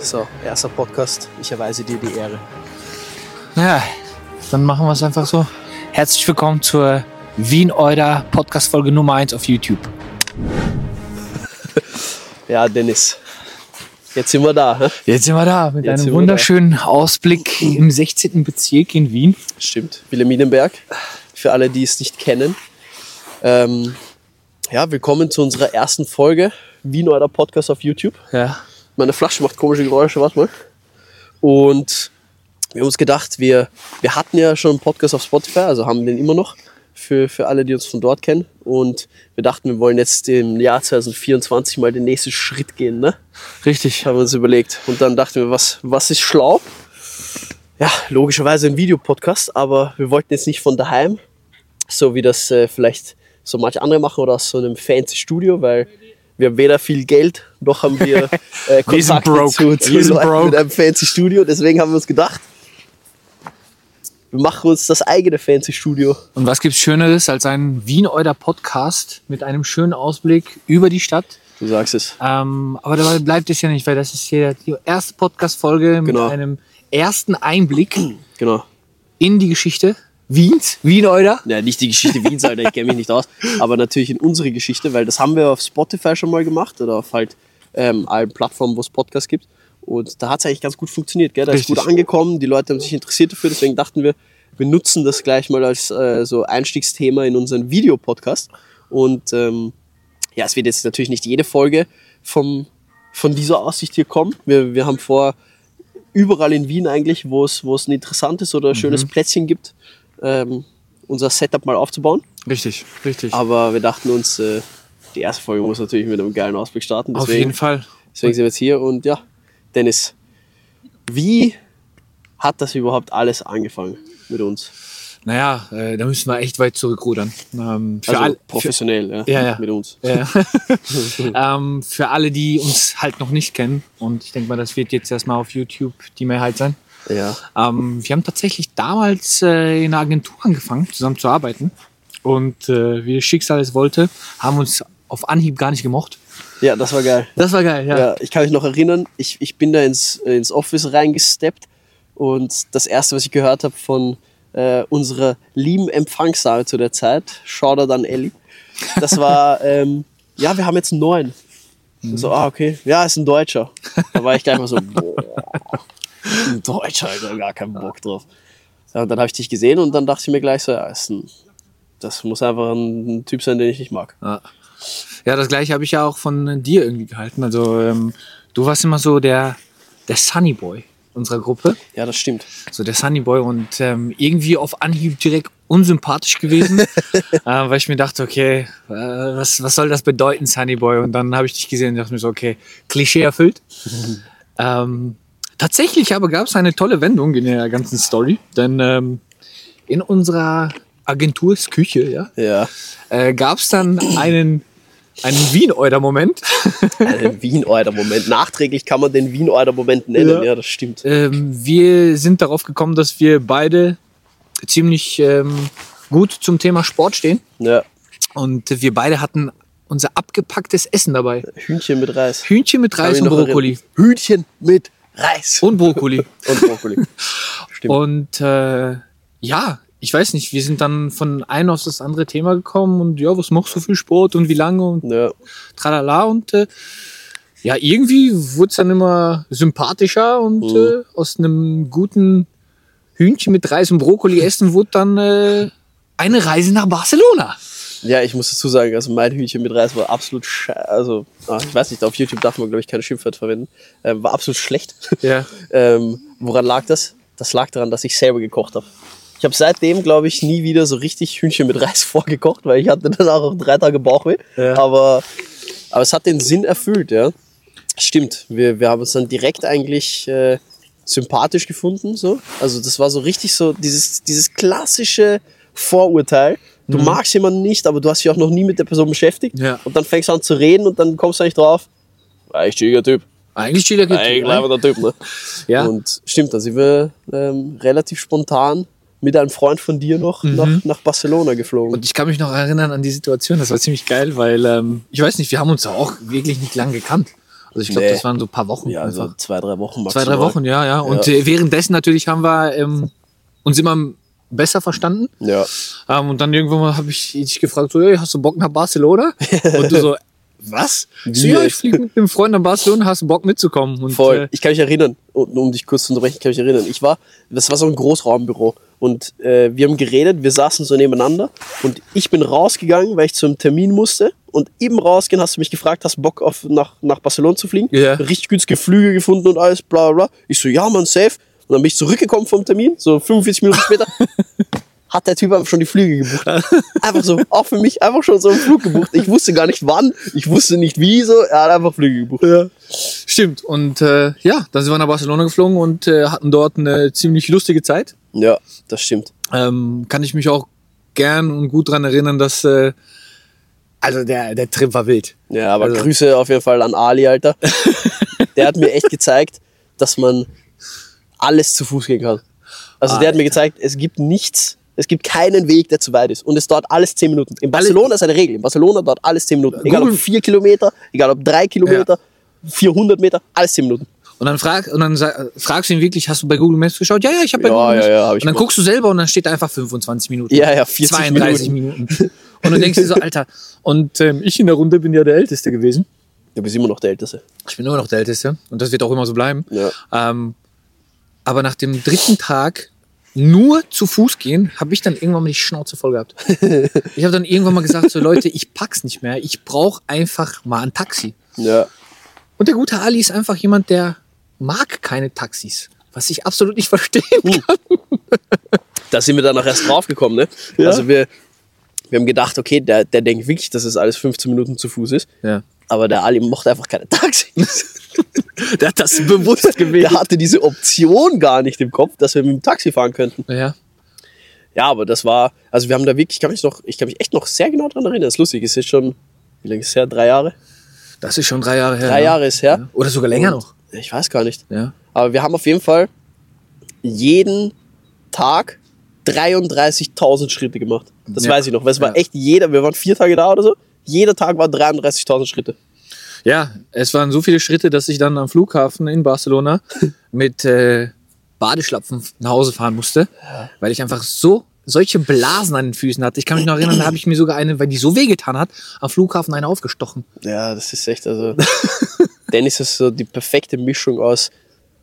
So, erster Podcast. Ich erweise dir die Ehre. Naja, dann machen wir es einfach so. Herzlich willkommen zur Wien Euder Podcast Folge Nummer 1 auf YouTube. Ja, Dennis. Jetzt sind wir da. hä? Jetzt sind wir da mit Jetzt sind einem wir wunderschönen Ausblick im 16. Bezirk in Wien. Stimmt. Wilhelminenberg. Für alle, die es nicht kennen. Ähm, ja, willkommen zu unserer ersten Folge. Wien oder Podcast auf YouTube. Ja. Meine Flasche macht komische Geräusche, warte mal. Und wir haben uns gedacht, wir, wir hatten ja schon einen Podcast auf Spotify, also haben den immer noch für, für alle, die uns von dort kennen. Und wir dachten, wir wollen jetzt im Jahr 2024 mal den nächsten Schritt gehen, ne? Richtig. haben wir uns überlegt. Und dann dachten wir, was, was ist schlau? Ja, logischerweise ein Videopodcast, aber wir wollten jetzt nicht von daheim, so wie das äh, vielleicht so manche andere machen oder aus so einem fancy Studio, weil wir haben weder viel Geld, noch haben wir äh, Wir sind Kontakte broke. zu, zu Wir sind Leuten broke. mit einem fancy Studio. Deswegen haben wir uns gedacht, wir machen uns das eigene fancy Studio. Und was gibt's Schöneres als ein Wien Euder Podcast mit einem schönen Ausblick über die Stadt? Du sagst es. Ähm, aber dabei bleibt es ja nicht, weil das ist hier die erste Podcast-Folge mit Genau. einem ersten Einblick Genau. in die Geschichte Wiens, Wien Euder. Ja, nicht die Geschichte Wiens, Alter, ich kenne mich nicht aus. Aber natürlich in unsere Geschichte, weil das haben wir auf Spotify schon mal gemacht oder auf halt ähm, allen Plattformen, wo es Podcasts gibt. Und da hat es eigentlich ganz gut funktioniert, gell? Da ist Richtig. gut angekommen, die Leute haben sich interessiert dafür, deswegen dachten wir, wir nutzen das gleich mal als äh, so Einstiegsthema in unseren Videopodcast. Und ähm, ja, es wird jetzt natürlich nicht jede Folge vom, von dieser Aussicht hier kommen. Wir, wir haben vor, überall in Wien eigentlich, wo es, wo es ein interessantes oder schönes Plätzchen gibt, ähm, unser Setup mal aufzubauen. Richtig, richtig. Aber wir dachten uns, äh, die erste Folge muss natürlich mit einem geilen Ausblick starten. Auf Deswegen, jeden Fall. deswegen sind wir jetzt hier und ja, Dennis, wie hat das überhaupt alles angefangen mit uns? Naja, äh, da müssen wir echt weit zurückrudern. Ähm, für, Also all, für, professionell, ja, Ja, ja. mit uns. ja. ähm, für alle, die uns halt noch nicht kennen, und ich denke mal, das wird jetzt erstmal auf YouTube die Mehrheit sein. Ja, Ähm, wir haben tatsächlich damals äh, in einer Agentur angefangen, zusammen zu arbeiten. Und äh, wie das Schicksal es wollte, haben uns auf Anhieb gar nicht gemocht. ja, das war geil. Das war geil, ja. Ja, ich kann mich noch erinnern, ich, ich bin da ins, ins Office reingesteppt und das erste, was ich gehört habe von äh, unserer lieben Empfangsdame zu der Zeit, Shoutout an Ellie, das war, ähm, ja, wir haben jetzt einen neuen. So, ah, okay, ja, ist ein Deutscher. Da war ich gleich mal so, boah, ein Deutscher, Alter, gar keinen Bock drauf. Ja, und dann habe ich dich gesehen und dann dachte ich mir gleich so, ja, ist ein, das muss einfach ein Typ sein, den ich nicht mag. Ja. Ja, das gleiche habe ich ja auch von dir irgendwie gehalten. Also ähm, du warst immer so der, der Sunny Boy unserer Gruppe. Ja, das stimmt. So der Sunny Boy und ähm, irgendwie auf Anhieb direkt unsympathisch gewesen, äh, weil ich mir dachte, okay, äh, was, was soll das bedeuten, Sunny Boy? Und dann habe ich dich gesehen und dachte mir so, okay, Klischee erfüllt. ähm, tatsächlich aber gab es eine tolle Wendung in der ganzen Story, denn ähm, in unserer Agentursküche ja, Ja. äh, gab es dann einen, einen Wien-Euder-Moment. Einen Wien-Euder-Moment. Nachträglich kann man den Wien-Euder-Moment nennen, ja. Ja. das stimmt. ähm, wir sind darauf gekommen, dass wir beide ziemlich ähm, gut zum Thema Sport stehen. Ja. Und wir beide hatten unser abgepacktes Essen dabei. Hühnchen mit Reis. Hühnchen mit Reis und Brokkoli. erinnern. Hühnchen mit Reis. Und Brokkoli. Und Brokkoli. Stimmt. und äh, ja, ich weiß nicht, wir sind dann von einem auf das andere Thema gekommen und ja, was machst du für Sport und wie lange und ja. tralala und äh, ja, irgendwie wurde es dann immer sympathischer und Mhm. äh, aus einem guten Hühnchen mit Reis und Brokkoli essen wurde dann äh, eine Reise nach Barcelona. Ja, ich muss dazu sagen, also mein Hühnchen mit Reis war absolut sche Also, ah, ich weiß nicht, auf YouTube darf man, glaube ich, keine Schimpfwörter verwenden. Ähm, war absolut schlecht. Ja. ähm, woran lag das? Das lag daran, dass ich selber gekocht habe. Ich habe seitdem, glaube ich, nie wieder so richtig Hühnchen mit Reis vorgekocht, weil ich hatte dann auch drei Tage Bauchweh. Ja. Aber, aber es hat den Sinn erfüllt, ja. Stimmt, wir, wir haben uns dann direkt eigentlich äh, sympathisch gefunden. So. Also das war so richtig so dieses, dieses klassische Vorurteil. Du magst jemanden nicht, aber du hast dich auch noch nie mit der Person beschäftigt. Ja. Und dann fängst du an zu reden und dann kommst du eigentlich drauf. Eigentlich chilliger Typ. Eigentlich chilliger Eigentlich Typ, einfach der Typ, ne? Ja. Und stimmt, da sind wir ähm, relativ spontan mit einem Freund von dir noch nach, nach Barcelona geflogen. Mhm. Und ich kann mich noch erinnern an die Situation, das war ziemlich geil, weil ähm, ich weiß nicht, wir haben uns auch wirklich nicht lang gekannt. Also ich glaube, Nee. das waren so ein paar Wochen. ja, also zwei, drei Wochen Zwei, maximal. drei Wochen, ja, ja. Und Äh, währenddessen natürlich haben wir ähm, uns immer besser verstanden. Ja. Ähm, und dann irgendwann mal habe ich dich gefragt, so, hey, hast du Bock nach Barcelona? und du so, was? So, ja, ich fliege mit einem Freund nach Barcelona, hast du Bock mitzukommen? Und, Voll. Äh, Ich kann mich erinnern, um, um dich kurz zu unterbrechen, ich kann mich erinnern. Ich war, das war so ein Großraumbüro und äh, wir haben geredet, wir saßen so nebeneinander und ich bin rausgegangen, weil ich zum Termin musste und eben rausgehen hast du mich gefragt, hast du Bock auf nach, nach Barcelona zu fliegen? Ja. Richtig günstige Flüge gefunden und alles, bla bla bla. Ich so, ja man, safe. Und dann bin ich zurückgekommen vom Termin, so 45 Minuten später. Hat der Typ einfach schon die Flüge gebucht. Einfach so, auch für mich, einfach schon so einen Flug gebucht. Ich wusste gar nicht wann, ich wusste nicht wie, so, er hat einfach Flüge gebucht. ja. Stimmt. Und äh, ja, dann sind wir nach Barcelona geflogen und äh, hatten dort eine ziemlich lustige Zeit. Ja, das stimmt. Ähm, kann ich mich auch gern und gut dran erinnern, dass äh, also der, der Trip war wild. Ja, aber Also- Grüße auf jeden Fall an Ali, Alter. Der hat mir echt gezeigt, dass man alles zu Fuß gehen kann. Also der hat mir gezeigt, es gibt nichts, es gibt keinen Weg, der zu weit ist. Und es dauert alles 10 Minuten. In Barcelona ist eine Regel. In Barcelona dauert alles 10 Minuten. Egal ob Google- 4 Kilometer, egal ob 3 Kilometer, 400 Meter, alles 10 Minuten. Und dann, frag, und dann fragst du ihn wirklich, hast du bei Google Maps geschaut? Ja, ja, ich habe bei Ja, Google Maps. ja, ja, und dann gemacht. guckst du selber und dann steht da einfach 25 Minuten. Ja, ja, 40 32 Minuten. Und du denkst dir so, Alter. Und ähm, ich in der Runde bin ja der Älteste gewesen. Du bist immer noch der Älteste. Ich bin immer noch der Älteste und das wird auch immer so bleiben. Ja. Ähm, aber nach dem dritten Tag nur zu Fuß gehen, habe ich dann irgendwann mal die Schnauze voll gehabt. ich habe dann irgendwann mal gesagt, so Leute, ich pack's nicht mehr. Ich brauche einfach mal ein Taxi. Ja. Und der gute Ali ist einfach jemand, der mag keine Taxis. Was ich absolut nicht verstehen kann. Da sind wir dann auch erst draufgekommen, ne? Ja. Also wir, wir haben gedacht, okay, der, der denkt wirklich, dass es alles 15 Minuten zu Fuß ist. Ja. Aber der Ali mochte einfach keine Taxis. Der hat das bewusst Der hatte diese Option gar nicht im Kopf, dass wir mit dem Taxi fahren könnten. Ja. Ja, aber das war, also wir haben da wirklich, ich kann mich noch, ich kann mich echt noch sehr genau dran erinnern. Das ist lustig, es ist schon, wie lange ist es her? Drei Jahre? Das ist schon drei Jahre her. Drei ja. Jahre ist her. Ja. Oder sogar länger Und noch. Ich weiß gar nicht. Ja. Aber wir haben auf jeden Fall jeden Tag 33.000 Schritte gemacht. Das Ja. weiß ich noch, weil es war echt jeder, wir waren vier Tage da oder so. Jeder Tag war 33.000 Schritte. Ja, es waren so viele Schritte, dass ich dann am Flughafen in Barcelona mit äh, Badeschlapfen nach Hause fahren musste, weil ich einfach so solche Blasen an den Füßen hatte. Ich kann mich noch erinnern, da habe ich mir sogar eine, weil die so wehgetan hat, am Flughafen eine aufgestochen. Ja, das ist echt, also. Dennis ist so die perfekte Mischung aus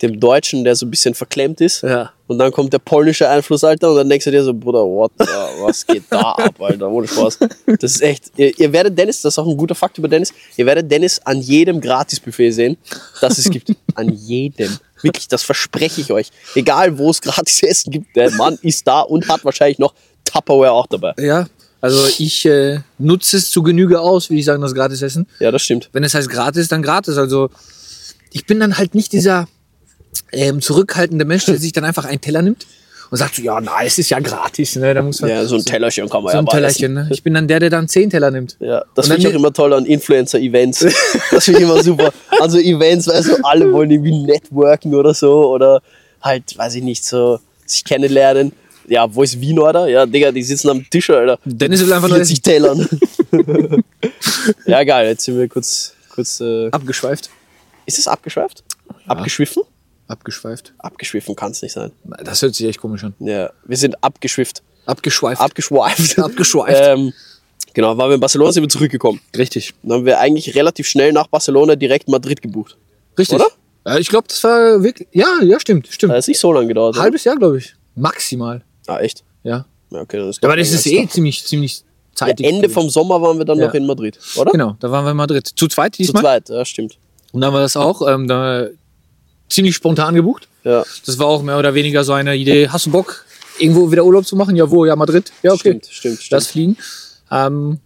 dem Deutschen, der so ein bisschen verklemmt ist. Ja. Und dann kommt der polnische Einfluss, Alter, und dann denkst du dir so, Bruder, what, the- was geht da ab, Alter, ohne Spaß. Das ist echt, ihr, ihr werdet Dennis, das ist auch ein guter Fakt über Dennis, ihr werdet Dennis an jedem Gratisbuffet sehen, das es gibt. An jedem. Wirklich, das verspreche ich euch. Egal, wo es gratis Essen gibt, der Mann ist da und hat wahrscheinlich noch Tupperware auch dabei. Ja, also ich äh, nutze es zu Genüge aus, würde ich sagen, das Gratis-Essen. Ja, das stimmt. Wenn es heißt gratis, dann gratis. Also ich bin dann halt nicht dieser ähm, zurückhaltende Mensch, der sich dann einfach einen Teller nimmt und sagt so, ja, na, es ist ja gratis. Ne? Da muss man Ja, so ein Tellerchen kann man so ja ein. Tellerchen. Ne? Ich bin dann der, der dann zehn Teller nimmt. Ja, das finde ich auch immer toll an Influencer-Events. Das finde ich immer super. Also Events, weißt du, alle wollen irgendwie networken oder so oder halt, weiß ich nicht, so sich kennenlernen. Ja, wo ist Wien, oder? Ja, Digga, die sitzen am Tisch, Alter. Dennis will einfach nur 40 Tellern. ja, geil, jetzt sind wir kurz, kurz äh, abgeschweift. ist es abgeschweift? Abgeschwiffen? Abgeschweift. Abgeschwiffen kann es nicht sein. Das hört sich echt komisch an. Ja, wir sind abgeschwifft. Abgeschweift. Abgeschweift. Abgeschweift. ähm, genau, waren wir in Barcelona, sind wir zurückgekommen. Richtig. Dann haben wir eigentlich relativ schnell nach Barcelona direkt Madrid gebucht. Richtig. Oder? Ja, ich glaube, das war wirklich. Ja, ja, stimmt. Stimmt. Da ist nicht so lange gedauert. Halbes Jahr, glaube ich. Maximal. Ah, echt? Ja. Ja, okay, dann ist Aber das ist eh das. ziemlich, ziemlich Ja, zeitig. Ende vom Sommer waren wir dann Ja. noch in Madrid, oder? Genau, da waren wir in Madrid. Zu zweit Zu diesmal. zweit, ja, stimmt. Und dann wir das auch ähm, da ziemlich spontan gebucht. Ja, Das war auch mehr oder weniger so eine Idee. Hast du Bock, irgendwo wieder Urlaub zu machen? Ja, wo? Ja, Madrid. Ja, okay. stimmt, stimmt, stimmt. Das Fliegen. Ähm,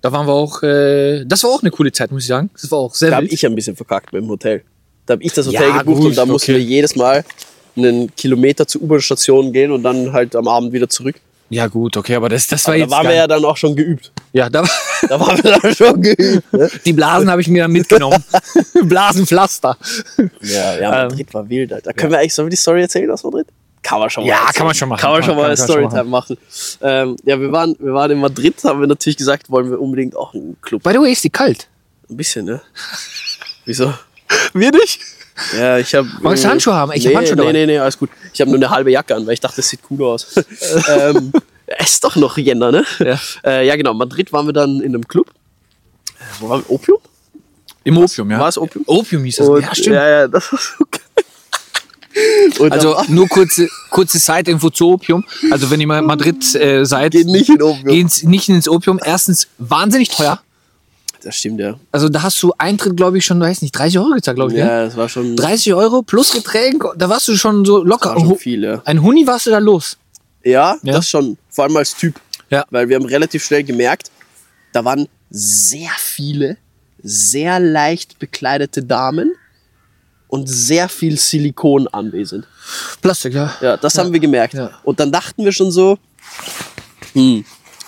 da waren wir auch, äh, das war auch eine coole Zeit, muss ich sagen. Das war auch sehr da habe ich ein bisschen verkackt mit dem Hotel. Da habe ich das Hotel Ja, gebucht gut, und da mussten okay. wir jedes Mal einen Kilometer zur U-Bahn-Station gehen und dann halt am Abend wieder zurück. Ja, gut, okay, aber das, das war Aber da jetzt. waren gar- wir ja dann auch schon geübt. ja, da, Da waren wir dann schon geübt. Ne? die Blasen habe ich mir dann mitgenommen. Blasenpflaster. Ja, ja, Madrid war wild, Alter. Können wir eigentlich, sollen wir die Story erzählen aus Madrid? Kann man schon mal. Ja, erzählen. kann man schon machen. Kann man schon mal schon Storytime machen. Ähm, ja, wir waren, wir waren in Madrid, haben wir natürlich gesagt, wollen wir unbedingt auch einen Club. By the way, ist die kalt. Ein bisschen, ne? Wieso? Wir nicht? Ja, ich habe. Magst du Handschuhe haben? Ich hab nee, Handschuhe nee, nee, nee, alles gut. Ich habe nur eine halbe Jacke an, weil ich dachte, das sieht cool aus. ähm, es ist doch noch Jänner, ne? Ja. Äh, ja, genau. Madrid waren wir dann in einem Club. Äh, Wo waren wir? Opium? Im Opium, ja. War es Opium? Opium hieß das. Und, ja, stimmt. Ja, ja, das war so geil. Und Also nur kurze, kurze Side-Info zu Opium. Also wenn ihr mal in Madrid äh, seid, geht nicht in Opium. geht's nicht ins Opium. Erstens wahnsinnig teuer. Das stimmt, ja. Also da hast du Eintritt, glaube ich, schon, weiß nicht, 30 Euro gezahlt, glaube ich. ne? Ja, das war schon, 30 Euro plus Getränk, da warst du schon so locker. war schon viel, ja. Ein Huni warst du da los. Ja, Ja. das schon. Vor allem als Typ. Ja. Weil wir haben relativ schnell gemerkt, da waren sehr viele, sehr leicht bekleidete Damen und sehr viel Silikon anwesend. Plastik, ja. Ja, das haben wir gemerkt. Ja. Und dann dachten wir schon so, hm,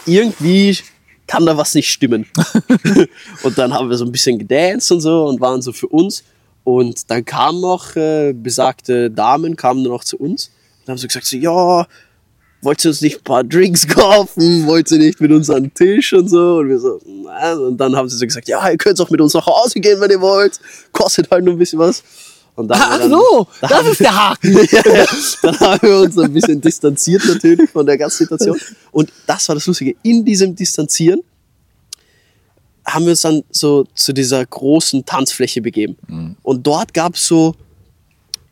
irgendwie kann da was nicht stimmen. und dann haben wir so ein bisschen gedanced und so und waren so für uns. Und dann kamen noch äh, besagte Damen, kamen dann noch zu uns und haben so gesagt, so, ja, wollt ihr uns nicht ein paar Drinks kaufen? Wollt ihr nicht mit uns an den Tisch und so? Und wir so, nein. Und dann haben sie so gesagt, ja, ihr könnt auch mit uns nach Hause gehen, wenn ihr wollt. Kostet halt nur ein bisschen was. Und dann haben wir Ach dann- so, da das ist der Haken. ja, ja. Dann haben wir uns ein bisschen distanziert natürlich von der ganzen Situation. Und das war das Lustige. In diesem Distanzieren haben wir uns dann so zu dieser großen Tanzfläche begeben. Mhm. Und dort gab es so,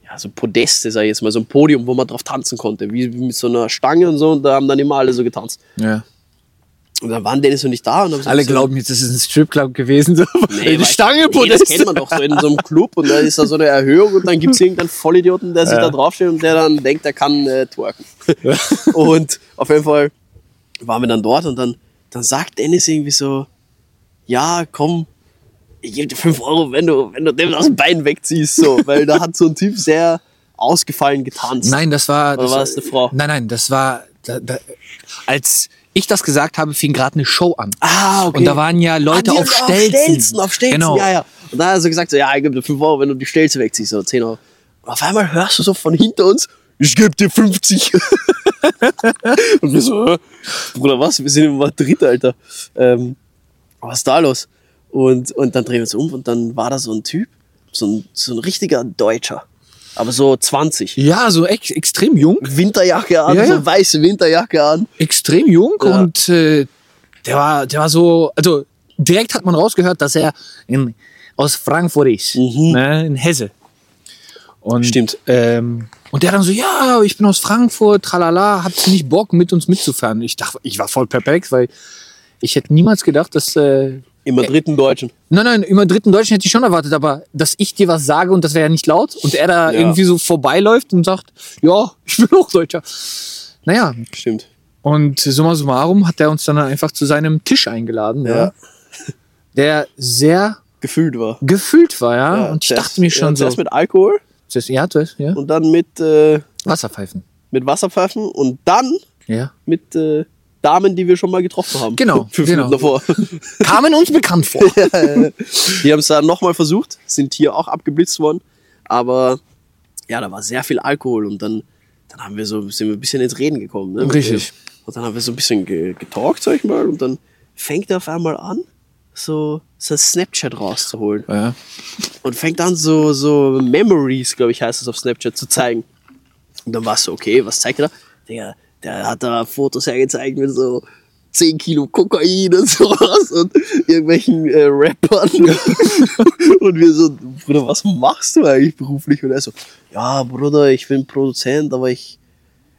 ja, so Podeste, sag ich jetzt mal, so ein Podium, wo man drauf tanzen konnte. Wie, wie mit so einer Stange und so. Und da haben dann immer alle so getanzt. Ja. Und dann waren Dennis und ich da. Und haben so Alle bisschen- glauben jetzt, das ist ein Stripclub gewesen. So. Nee, die Stange nee, das kennt man doch so in so einem Club und da ist da so eine Erhöhung und dann gibt es irgendeinen Vollidioten, der sich Ja. da draufsteht und der dann denkt, er kann äh, twerken. und auf jeden Fall waren wir dann dort und dann, dann sagt Dennis irgendwie so, ja, komm, ich gebe dir 5 Euro, wenn du, wenn du dem das Bein wegziehst, so, weil da hat so ein Typ sehr ausgefallen getanzt. Nein, das war. Oder war das eine Frau? Nein, nein, das war. Da, da, als ich das gesagt habe, fing gerade eine Show an. Ah, okay. Und da waren ja Leute Ah, auf auf Stelzen. Stelzen, auf Stelzen, Genau. ja, ja. Und dann hat er so gesagt, so, ja, ich gebe dir 5 Euro, wenn du die Stelze wegziehst, so 10 Euro. Und auf einmal hörst du so von hinter uns, ich gebe dir 50. und wir so, "Hä? Bruder, was? Wir sind in Madrid, Alter. Ähm, was ist da los? Und, und dann drehen wir uns um und dann war da so ein Typ, so ein, so ein richtiger Deutscher. Aber so 20. Ja, so ex extrem jung. Winterjacke an, Ja, ja. so weiße Winterjacke an. Extrem jung Ja. und äh, der war, der war so, also direkt hat man rausgehört, dass er in, aus Frankfurt ist, ne, in Hesse. Und, Mhm. Stimmt. Ähm, und der dann so, ja, ich bin aus Frankfurt, tralala, habt ihr nicht Bock, mit uns mitzufahren? Ich dachte, ich war voll perplex, weil ich hätte niemals gedacht, dass, äh, Im Madrid einen Deutschen. nein, nein, im dritten Deutschen hätte ich schon erwartet, aber dass ich dir was sage und das wäre ja nicht laut und er da Ja. irgendwie so vorbeiläuft und sagt, ja, ich bin auch Deutscher. Naja, Stimmt. und summa summarum hat er uns dann einfach zu seinem Tisch eingeladen, ja. Ja. der sehr Gefühlt war. gefüllt war, ja. Ja, und ich dachte mir schon so, Zuerst mit Alkohol zuerst- ja, zuerst, ja, und dann mit, äh, Wasserpfeifen, mit Wasserpfeifen und dann ja. mit äh, Damen, die wir schon mal getroffen haben. Genau, Fünf genau. Minuten davor. Kamen uns bekannt vor. Die haben es dann nochmal versucht, sind hier auch abgeblitzt worden. Aber ja, da war sehr viel Alkohol und dann, dann haben wir so, sind wir ein bisschen ins Reden gekommen. Ne, Richtig. Und dann haben wir so ein bisschen ge getalkt, sag ich mal. Und dann fängt er auf einmal an, so sein Snapchat rauszuholen. ja. und fängt an so, so Memories, glaube ich, heißt es auf Snapchat, zu zeigen. Und dann warst du, okay, was zeigt er da? Der, der hat da Fotos hergezeigt mit so 10 Kilo Kokain und sowas und irgendwelchen äh, Rappern. und wir so, Bruder, was machst du eigentlich beruflich? Und er so, ja, Bruder, ich bin Produzent, aber ich,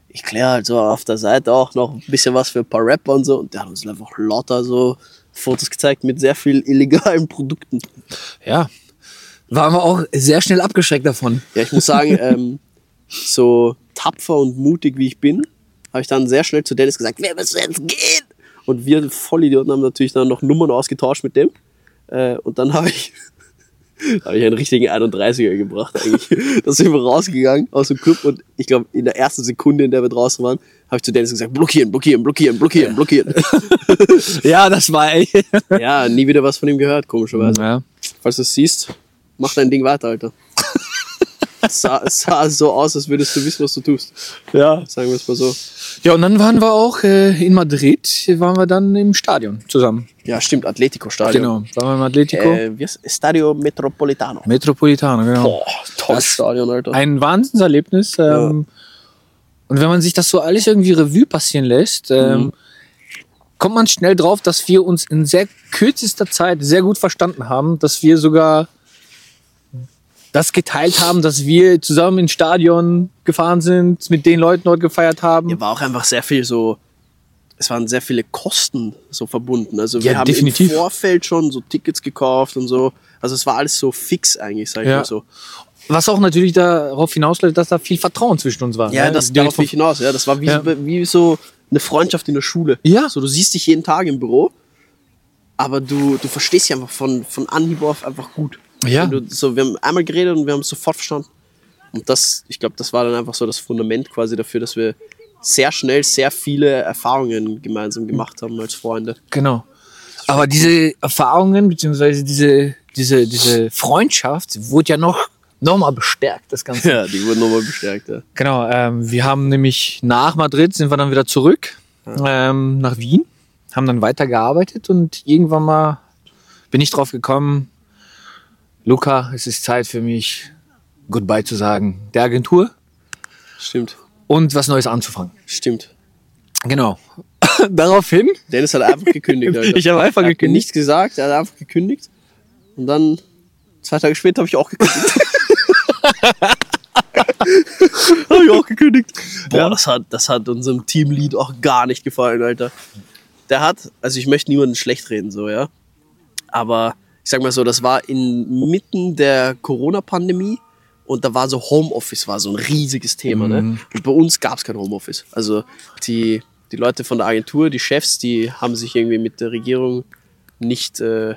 ich kläre halt so auf der Seite auch noch ein bisschen was für ein paar Rapper und so. Und der hat uns einfach lauter so Fotos gezeigt mit sehr viel illegalen Produkten. ja. Waren wir auch sehr schnell abgeschreckt davon. Ja, ich muss sagen, ähm, so tapfer und mutig wie ich bin, habe ich dann sehr schnell zu Dennis gesagt, wir müssen jetzt gehen. Und wir Vollidioten haben natürlich dann noch Nummern ausgetauscht mit dem. Äh, und dann habe ich, hab ich einen richtigen 31er gebracht eigentlich. Da sind wir rausgegangen aus dem Club und ich glaube, in der ersten Sekunde, in der wir draußen waren, habe ich zu Dennis gesagt, blockieren, blockieren, blockieren, blockieren, blockieren. Ja, das war ey. ja, nie wieder was von ihm gehört, komischerweise. Ja. Falls du es siehst, mach dein Ding weiter, Alter. Es sah, sah so aus, als würdest du wissen, was du tust. Ja. Sagen wir es mal so. Ja, und dann waren wir auch äh, in Madrid, waren wir dann im Stadion zusammen. Ja, stimmt, Atletico-Stadion. Genau, waren wir im Atletico. Äh, wie heißt Stadio Metropolitano. Metropolitano, genau. Boah, tolles Stadion, Alter. Ein Wahnsinnserlebnis. Ähm, Und wenn man sich das so alles irgendwie Revue passieren lässt, ähm, kommt man schnell drauf, dass wir uns in sehr kürzester Zeit sehr gut verstanden haben, dass wir sogar das geteilt haben, dass wir zusammen ins Stadion gefahren sind, mit den Leuten dort gefeiert haben. Ja, war auch einfach sehr viel so. Es waren sehr viele Kosten so verbunden. Also wir Ja, haben definitiv. im Vorfeld schon so Tickets gekauft und so. Also es war alles so fix eigentlich, sag ich Ja. mal so. Was auch natürlich darauf hinausläuft, dass da viel Vertrauen zwischen uns war. Ja, ne? das darauf ich hinaus. Ja, das war wie, Ja. wie so eine Freundschaft in der Schule. Ja. So, du siehst dich jeden Tag im Büro, aber du, du verstehst dich einfach von, von Anhieb auf einfach gut. Ja. Du, so, wir haben einmal geredet und wir haben es sofort verstanden. Und das, ich glaube, das war dann einfach so das Fundament quasi dafür, dass wir sehr schnell sehr viele Erfahrungen gemeinsam gemacht haben als Freunde. Genau. Aber diese Erfahrungen, beziehungsweise diese, diese, diese Freundschaft wurde ja noch, noch mal bestärkt, das Ganze. Ja, die wurden nochmal bestärkt. Ja. Genau, ähm, wir haben nämlich nach Madrid sind wir dann wieder zurück ähm, nach Wien, haben dann weitergearbeitet und irgendwann mal bin ich drauf gekommen, Luca, es ist Zeit für mich, Goodbye zu sagen, der Agentur Stimmt, und was Neues anzufangen. stimmt. Genau. Daraufhin, Dennis hat einfach gekündigt. Alter. Ich habe einfach er gekündigt. nichts gesagt, er hat einfach gekündigt. Und dann, zwei Tage später, habe ich auch gekündigt. habe ich auch gekündigt. Boah, Ja. das, hat, das hat unserem Teamlead auch gar nicht gefallen, Alter. Der hat, also ich möchte niemanden schlecht reden, so, ja. Aber ich sag mal so, das war inmitten der Corona-Pandemie und da war so Homeoffice war so ein riesiges Thema. Ne? Und bei uns gab es kein Homeoffice. Also die, die Leute von der Agentur, die Chefs, die haben sich irgendwie mit der Regierung nicht äh,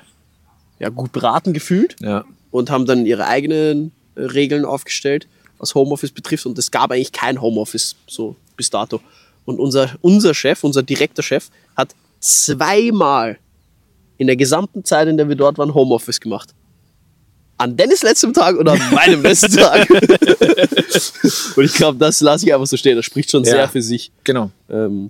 ja, gut beraten gefühlt ja, und haben dann ihre eigenen äh, Regeln aufgestellt, was Homeoffice betrifft. Und es gab eigentlich kein Homeoffice so bis dato. Und unser, unser Chef, unser direkter Chef, hat zweimal in der gesamten Zeit, in der wir dort waren, Homeoffice gemacht. An Dennis letztem Tag und an meinem letzten Tag. und ich glaube, das lasse ich einfach so stehen. Das spricht schon Ja. sehr für sich. genau. Ähm,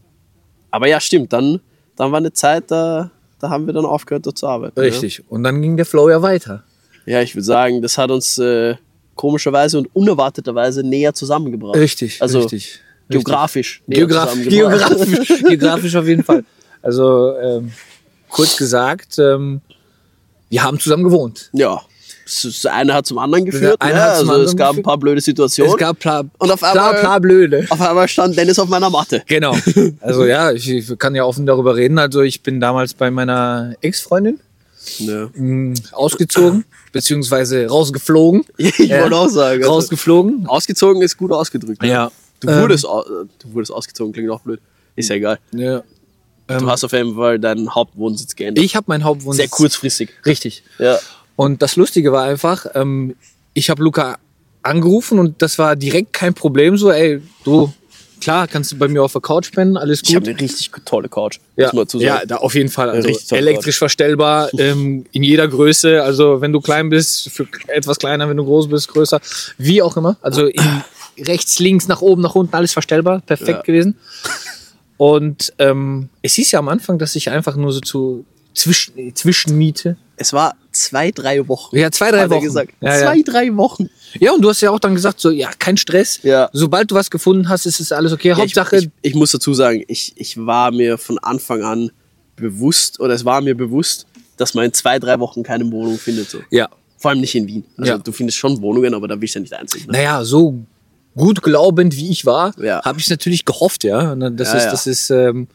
aber ja, stimmt. Dann, dann war eine Zeit, da, da haben wir dann aufgehört, dort zu arbeiten. Richtig. Und dann ging der Flow ja weiter. Ja, ja ich würde sagen, das hat uns äh, komischerweise und unerwarteterweise näher zusammengebracht. Richtig, Also richtig. geografisch. näher Geograf geografisch, geografisch auf jeden Fall. Also ähm, kurz gesagt, ähm, wir haben zusammen gewohnt. Ja. Das eine hat zum anderen geführt. eine ne? also es gab ein paar blöde Situationen. Es gab pla, Und auf einmal- pla blöde. auf einmal stand Dennis auf meiner Matte. Genau. Also ja, ich, ich kann ja offen darüber reden. Also ich bin damals bei meiner Ex-Freundin Ja. mh, ausgezogen, beziehungsweise rausgeflogen. Ich Ja. wollte auch sagen. Also, Rausgeflogen. ausgezogen ist gut ausgedrückt. ne? Ja. Du, Ähm. wurdest, au- äh, du wurdest ausgezogen, klingt auch blöd. Ist ja egal. Ja. Ähm, Du hast auf jeden Fall deinen Hauptwohnsitz geändert. Ich habe meinen Hauptwohnsitz. Sehr kurzfristig. Richtig. Ja. Und das Lustige war einfach, ähm, ich habe Luca angerufen und das war direkt kein Problem. So, ey, du, klar, kannst du bei mir auf der Couch pennen, alles Ich habe gut. eine richtig tolle Couch. Ja, Muss man dazu ja, sagen. da auf jeden Fall. Also elektrisch verstellbar, ähm, in jeder Größe. Also wenn du klein bist, für etwas kleiner, wenn du groß bist, größer, wie auch immer. Also in rechts, links, nach oben, nach unten, alles verstellbar, perfekt Ja. gewesen. Und ähm, es hieß ja am Anfang, dass ich einfach nur so zu zwischen, Zwischenmiete. Es war zwei, drei Wochen. Ja, zwei, drei Wochen. gesagt. Ja, zwei, ja. drei Wochen. Ja, und du hast ja auch dann gesagt, so, ja, kein Stress. Ja. Sobald du was gefunden hast, ist es alles okay. Hauptsache, Ich, ich, ich muss dazu sagen, ich, ich war mir von Anfang an bewusst, oder es war mir bewusst, dass man in zwei, drei Wochen keine Wohnung findet. So. ja. Vor allem nicht in Wien. Also Ja. du findest schon Wohnungen, aber da bist du ja nicht einzig. Ne? Naja, so gut glaubend wie ich war, Ja. habe ich natürlich gehofft, ja. Und dann, das Ja, ist, ja. das ist, ähm,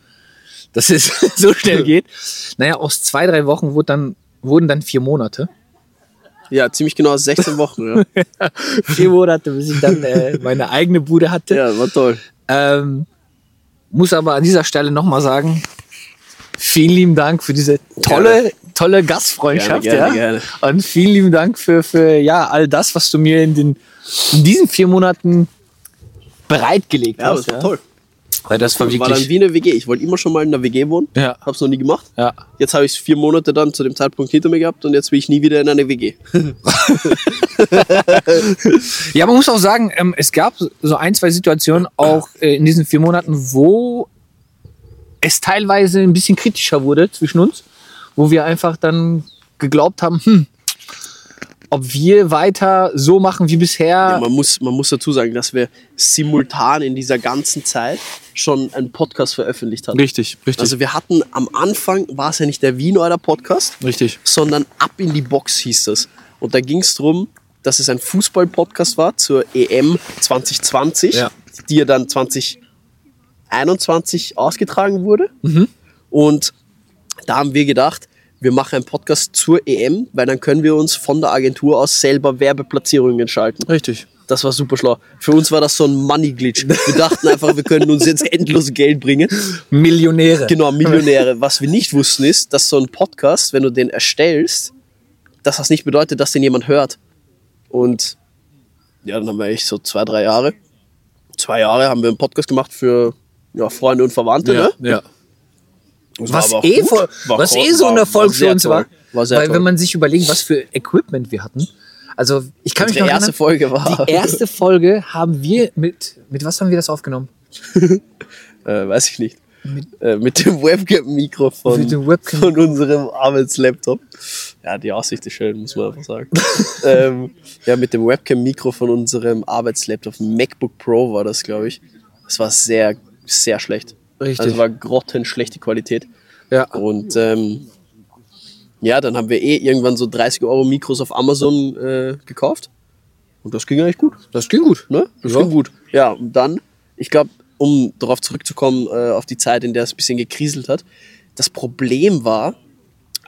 dass es so schnell geht. Naja, aus zwei, drei Wochen wurde dann, wurden dann vier Monate. Ja, ziemlich genau 16 Wochen. Ja, Vier Monate, bis ich dann äh, meine eigene Bude hatte. ja war toll. Ähm, muss aber an dieser Stelle nochmal sagen, vielen lieben Dank für diese tolle, tolle Gastfreundschaft. Gerne, gerne, ja. gerne. Und vielen lieben Dank für, für ja, all das, was du mir in, den, in diesen vier Monaten bereitgelegt Ja, hast. es war toll. Weil das war war dann wirklich. wie eine WG. Ich wollte immer schon mal in einer WG wohnen. Ja. Hab's noch nie gemacht. Ja. Jetzt habe ich es vier Monate dann zu dem Zeitpunkt hinter mir gehabt und jetzt will ich nie wieder in eine WG. Ja, man muss auch sagen, ähm, es gab so ein, zwei Situationen auch äh, in diesen vier Monaten, wo es teilweise ein bisschen kritischer wurde zwischen uns, wo wir einfach dann geglaubt haben, hm, ob wir weiter so machen wie bisher. Ja, man, muss, man muss dazu sagen, dass wir simultan in dieser ganzen Zeit schon einen Podcast veröffentlicht haben. richtig, richtig, Also wir hatten am Anfang, war es ja nicht der Wien euer Podcast, richtig. sondern Ab in die Box hieß das. Und da ging es darum, dass es ein Fußball-Podcast war zur EM 2020, Ja. die ja dann 2021 ausgetragen wurde. Mhm. Und da haben wir gedacht, wir machen einen Podcast zur EM, weil dann können wir uns von der Agentur aus selber Werbeplatzierungen schalten. Richtig. Das war super schlau. Für uns war das so ein Money-Glitch. Wir dachten einfach, wir können uns jetzt endlos Geld bringen. Millionäre. Genau, Millionäre. Was wir nicht wussten ist, dass so ein Podcast, wenn du den erstellst, dass das nicht bedeutet, dass den jemand hört. Und ja, dann haben wir echt so zwei, drei Jahre. Zwei Jahre haben wir einen Podcast gemacht für ja, Freunde und Verwandte. Ja, Ne? ja. Das Was, eh, voll, was eh so ein Erfolg für uns war. War Weil toll. wenn man sich überlegt, was für Equipment wir hatten. Also ich kann mich Unsere noch erste erinnern, Folge war. die erste Folge haben wir mit, mit was haben wir das aufgenommen? äh, weiß ich nicht. Äh, mit dem Webcam-Mikro von, Mit dem Webcam- von unserem Arbeitslaptop. Ja, die Aussicht ist schön, muss man einfach sagen. ähm, ja, mit dem Webcam-Mikro von unserem Arbeitslaptop. MacBook Pro war das, glaube ich. Das war sehr, sehr schlecht. Richtig. Also war grottenschlechte Qualität. Ja. Und ähm, ja, dann haben wir eh irgendwann so 30 Euro Mikros auf Amazon äh, gekauft. Und das ging eigentlich gut. Das ging gut. Ne? Das Ja. ging gut. Ja, und dann, ich glaube, um darauf zurückzukommen, äh, auf die Zeit, in der es ein bisschen gekriselt hat, das Problem war,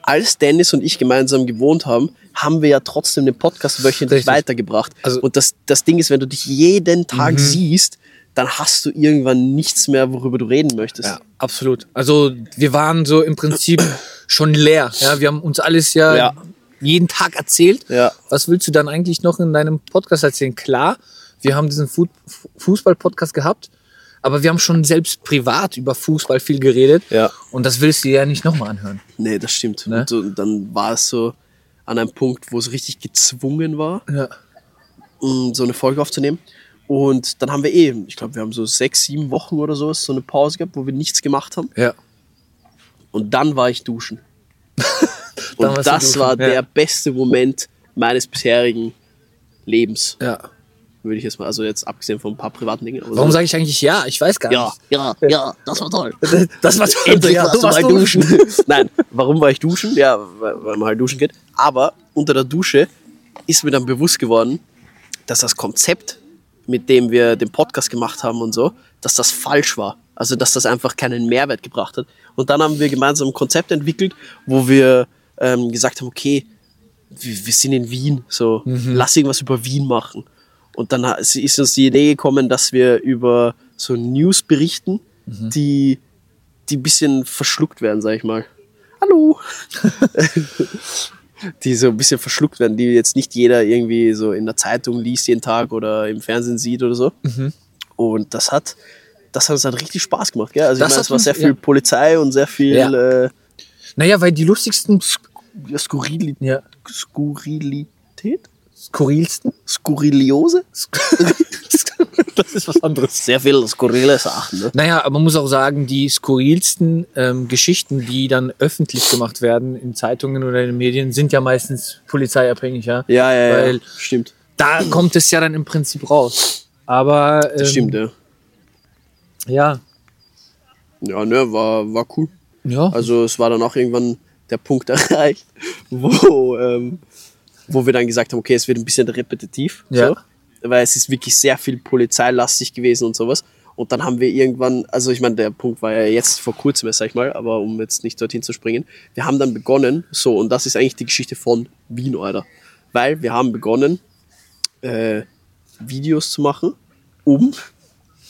als Dennis und ich gemeinsam gewohnt haben, haben wir ja trotzdem den Podcast wöchentlich Richtig. weitergebracht. Also- und das, das Ding ist, wenn du dich jeden Tag siehst, dann hast du irgendwann nichts mehr, worüber du reden möchtest. Ja, absolut. Also wir waren so im Prinzip schon leer. Ja, wir haben uns alles ja, Ja. jeden Tag erzählt. Ja. Was willst du dann eigentlich noch in deinem Podcast erzählen? Klar, wir haben diesen Fu- Fußball-Podcast gehabt, aber wir haben schon selbst privat über Fußball viel geredet. Ja. Und das willst du dir ja nicht nochmal anhören. Nee, das stimmt. Ne? Und, dann war es so an einem Punkt, wo es richtig gezwungen war, Ja. um so eine Folge aufzunehmen. Und dann haben wir eh, ich glaube, wir haben so sechs, sieben Wochen oder so, so eine Pause gehabt, wo wir nichts gemacht haben. Ja. Und dann war ich duschen. Und das duschen, war ja. der beste Moment meines bisherigen Lebens, ja. würde ich jetzt mal, also jetzt abgesehen von ein paar privaten Dingen. Warum so. sage ich eigentlich ja? Ich weiß gar ja, nicht. ja, ja, das war toll. Das war Endlich ja, warst du warst mal duschen. Nein, warum war ich duschen? Ja, weil man halt duschen geht. Aber unter der Dusche ist mir dann bewusst geworden, dass das Konzept, mit dem wir den Podcast gemacht haben und so, dass das falsch war. Also, dass das einfach keinen Mehrwert gebracht hat. Und dann haben wir gemeinsam ein Konzept entwickelt, wo wir ähm, gesagt haben, okay, wir, wir sind in Wien, so, lass irgendwas über Wien machen. Und dann ist uns die Idee gekommen, dass wir über so News berichten, die, die ein bisschen verschluckt werden, sag ich mal. Hallo! die so ein bisschen verschluckt werden, die jetzt nicht jeder irgendwie so in der Zeitung liest jeden Tag oder im Fernsehen sieht oder so. Und das hat, das hat uns dann richtig Spaß gemacht, gell? Also Das ich meine, es war sehr viel ja. Polizei und sehr viel Ja. äh, Naja, weil die lustigsten, Skurrili ja, Skurrilität? Skurrilsten. Skurriliose? das ist was anderes. Sehr viel skurrile Sachen, ne? Naja, aber man muss auch sagen, die skurrilsten ähm, Geschichten, die dann öffentlich gemacht werden in Zeitungen oder in den Medien, sind ja meistens polizeiabhängig, ja. Ja, ja, ja. Weil stimmt. da kommt es ja dann im Prinzip raus. Aber ähm, Das stimmt, ja. ja. Ja, ne, war, war cool. Ja. Also es war dann auch irgendwann der Punkt erreicht, wo, ähm, wo wir dann gesagt haben, okay, es wird ein bisschen repetitiv. Ja. So, weil es ist wirklich sehr viel polizeilastig gewesen und sowas. Und dann haben wir irgendwann, also ich meine, der Punkt war ja jetzt vor kurzem, sag ich mal, aber um jetzt nicht dorthin zu springen, wir haben dann begonnen, so, und das ist eigentlich die Geschichte von Wien, Alter. Weil wir haben begonnen, äh, Videos zu machen, um,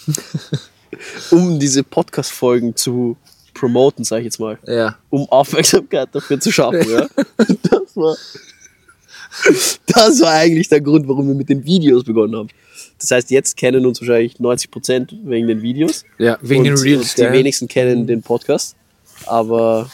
um diese Podcast-Folgen zu promoten, sag ich jetzt mal ja. um Aufmerksamkeit dafür zu schaffen. Ja? Das, war, das war eigentlich der Grund, warum wir mit den Videos begonnen haben. Das heißt, jetzt kennen uns wahrscheinlich 90 Prozent wegen den Videos. Ja, wegen und, den Reels. Die ja. wenigsten kennen den Podcast. Aber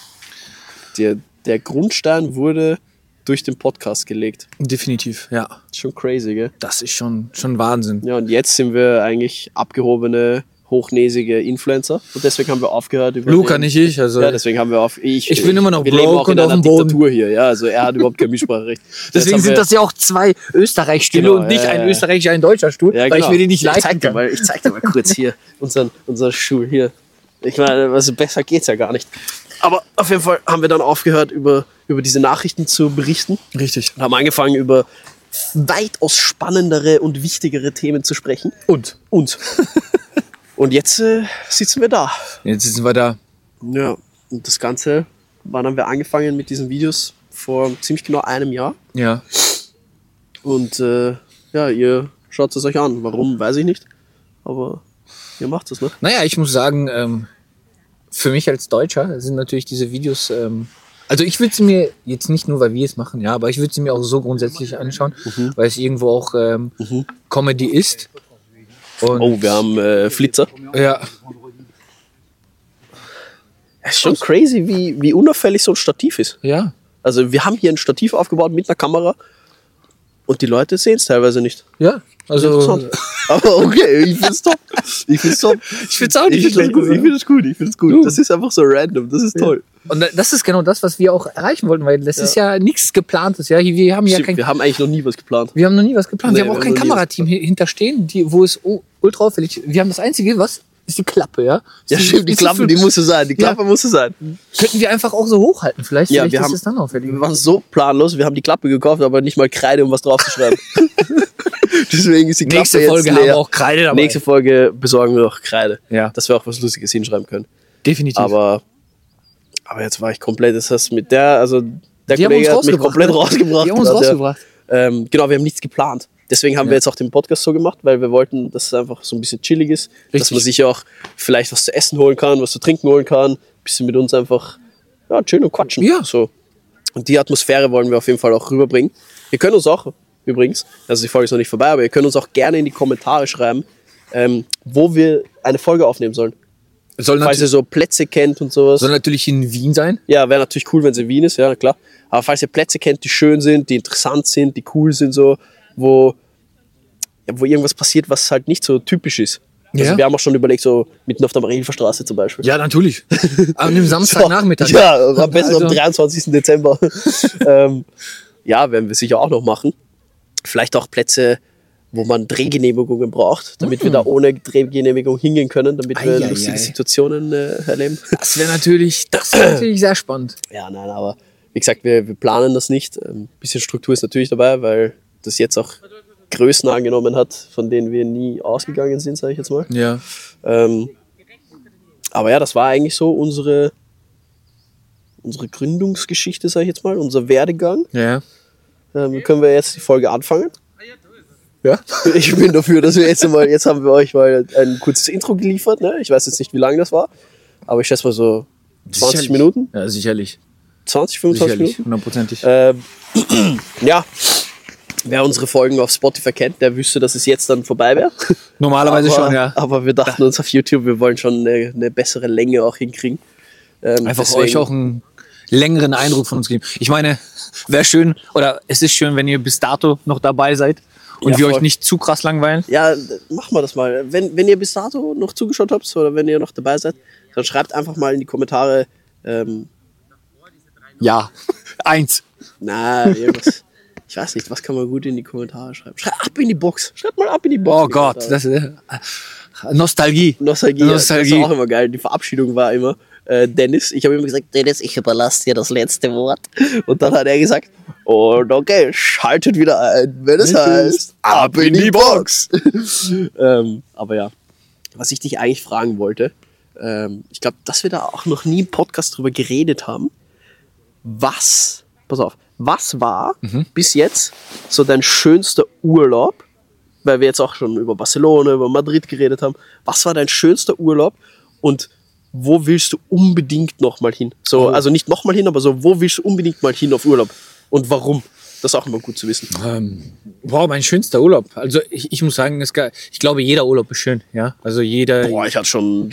der, der Grundstein wurde durch den Podcast gelegt. Definitiv, ja. Schon crazy, gell? Das ist schon, schon Wahnsinn. Ja, und jetzt sind wir eigentlich abgehobene, hochnäsige Influencer. Und deswegen haben wir aufgehört über. Luca, den, nicht ich. Also Ja, deswegen haben wir auf. Ich, Ich bin immer noch wir leben broke auch in und auf einer dem Boden. Diktatur hier, ja. Also er hat überhaupt kein Mitspracherecht. Deswegen sind das ja auch zwei Österreich-Stühle Genau, und nicht ja, ein österreichischer, ein deutscher Stuhl, Ja, weil genau. ich mir den nicht ich leisten dir kann. mal, Ich zeig dir mal kurz hier unseren, unseren Schuh hier. Ich meine, also besser geht's ja gar nicht. Aber auf jeden Fall haben wir dann aufgehört, über, über diese Nachrichten zu berichten Richtig. und haben angefangen, über weitaus spannendere und wichtigere Themen zu sprechen. Und? Und. Und jetzt äh, sitzen wir da. Jetzt sitzen wir da. Ja, und das Ganze, wann haben wir angefangen mit diesen Videos? Vor ziemlich genau einem Jahr. Ja. Und äh, ja, ihr schaut es euch an. Warum, weiß ich nicht. Aber ihr macht es, ne? Naja, ich muss sagen, ähm, für mich als Deutscher sind natürlich diese Videos, ähm, also ich würde sie mir jetzt nicht nur, weil wir es machen, ja, aber ich würde sie mir auch so grundsätzlich anschauen, weil es irgendwo auch ähm, Comedy ist. Und Oh, wir haben äh, Flitzer. ja, Es ist schon crazy, wie, wie unauffällig so ein Stativ ist. ja, Also wir haben hier ein Stativ aufgebaut mit einer Kamera und die Leute sehen es teilweise nicht. ja. Also. Aber okay, ich find's top. Ich find's top. Ich find's auch nicht ich schlecht, gut. Ich find's gut. Ich find's gut. Das ist einfach so random. Das ist toll. Und das ist genau das, was wir auch erreichen wollten, weil das ist ja nichts geplantes, ja. Wir haben ja Stimmt, kein wir haben eigentlich noch nie was geplant. Wir haben noch nie was geplant. Nee, wir haben auch wir kein Kamerateam hi- hinterstehen, die, wo es ultra auffällig Wir haben das Einzige, was ist die Klappe, ja? Ja, Ist stimmt, die Klappe, die Fil- muss so sein. Die Klappe muss so sein. Könnten wir einfach auch so hochhalten, vielleicht. Ja, vielleicht wir ist haben- es dann auffällig. Wir waren so planlos. Wir haben die Klappe gekauft, aber nicht mal Kreide, um was draufzuschreiben. Deswegen ist die Klappe Nächste jetzt Folge leer. haben wir auch Kreide dabei. Nächste Folge besorgen wir noch Kreide. Ja. Dass wir auch was Lustiges hinschreiben können. Definitiv. Aber, aber jetzt war ich komplett, das heißt mit der, also der Die Kollege hat mich komplett ne? rausgebracht. Die haben uns gerade, ja. rausgebracht. Ähm, genau, wir haben nichts geplant. Deswegen haben Ja. wir jetzt auch den Podcast so gemacht, weil wir wollten, dass es einfach so ein bisschen chillig ist. Dass Richtig. man sich ja auch vielleicht was zu essen holen kann, was zu trinken holen kann. Ein bisschen mit uns einfach ja, chillen und quatschen. Ja. So. Und die Atmosphäre wollen wir auf jeden Fall auch rüberbringen. Ihr könnt uns auch, übrigens, also die Folge ist noch nicht vorbei, aber ihr könnt uns auch gerne in die Kommentare schreiben, ähm, wo wir eine Folge aufnehmen sollen. Soll, Falls ihr so Plätze kennt und sowas. soll natürlich in Wien sein. Ja, wäre natürlich cool, wenn es in Wien ist, ja, klar. Aber falls ihr Plätze kennt, die schön sind, die interessant sind, die cool sind, so, wo, ja, wo irgendwas passiert, was halt nicht so typisch ist. Also Ja. wir haben auch schon überlegt, so mitten auf der Marienhilfer Straße zum Beispiel. Ja, natürlich. An dem Samstagnachmittag. Ja, am besten am Also- 23. Dezember. ähm, ja, werden wir sicher auch noch machen. Vielleicht auch Plätze, wo man Drehgenehmigungen braucht, damit wir da ohne Drehgenehmigung hingehen können, damit wir. Ei, lustige ei. Situationen äh, erleben. Das wäre natürlich, das wäre natürlich sehr spannend. Ja, nein, aber wie gesagt, wir, wir planen das nicht. Ein bisschen Struktur ist natürlich dabei, weil das jetzt auch Größen angenommen hat, von denen wir nie ausgegangen sind, sage ich jetzt mal. Ja. Ähm, aber ja, das war eigentlich so unsere, unsere Gründungsgeschichte, sage ich jetzt mal, unser Werdegang. Ja. Ähm, können wir jetzt die Folge anfangen? Ja. Ich bin dafür, dass wir jetzt mal, jetzt haben wir euch mal ein kurzes Intro geliefert. Ne? Ich weiß jetzt nicht, wie lange das war, aber ich schätze mal so 20 Sicherlich. Minuten, Ja, sicherlich. 20, 25 Sicherlich. Minuten. Hundertprozentig. Ähm, ja, wer unsere Folgen auf Spotify kennt, der wüsste, dass es jetzt dann vorbei wäre. Normalerweise aber, schon, ja. Aber wir dachten uns auf YouTube, wir wollen schon eine, eine bessere Länge auch hinkriegen. Ähm, Einfach deswegen- euch auch einen längeren Eindruck von uns geben. Ich meine, wäre schön, oder es ist schön, wenn ihr bis dato noch dabei seid und Ja, wir voll. euch nicht zu krass langweilen. Ja, machen wir das mal. Wenn, wenn ihr bis dato noch zugeschaut habt oder wenn ihr noch dabei seid, dann schreibt einfach mal in die Kommentare, ähm, Ja. Eins. na, irgendwas. ich weiß nicht, was kann man gut in die Kommentare schreiben? Schreibt ab in die Box. Schreibt mal ab in die Box. Oh Gott, das ist äh, Nostalgie. Nostalgie, Nostalgie. Das ist auch immer geil. Die Verabschiedung war immer äh, Dennis. Ich habe immer gesagt, Dennis, ich überlasse dir das letzte Wort. Und dann hat er gesagt, und okay, schaltet wieder ein, wenn es heißt, ab in die Box. ähm, aber ja, was ich dich eigentlich fragen wollte, ähm, ich glaube, dass wir da auch noch nie im Podcast drüber geredet haben. Was, pass auf, was war bis jetzt so dein schönster Urlaub? Weil wir jetzt auch schon über Barcelona, über Madrid geredet haben. Was war dein schönster Urlaub und wo willst du unbedingt nochmal hin? So, Oh. also nicht nochmal hin, aber so, wo willst du unbedingt mal hin auf Urlaub? Und warum? Das ist auch immer gut zu wissen. Ähm, wow, mein schönster Urlaub. Also ich, ich muss sagen, es ich glaube, jeder Urlaub ist schön. Ja, also jeder. Boah, ich hatte schon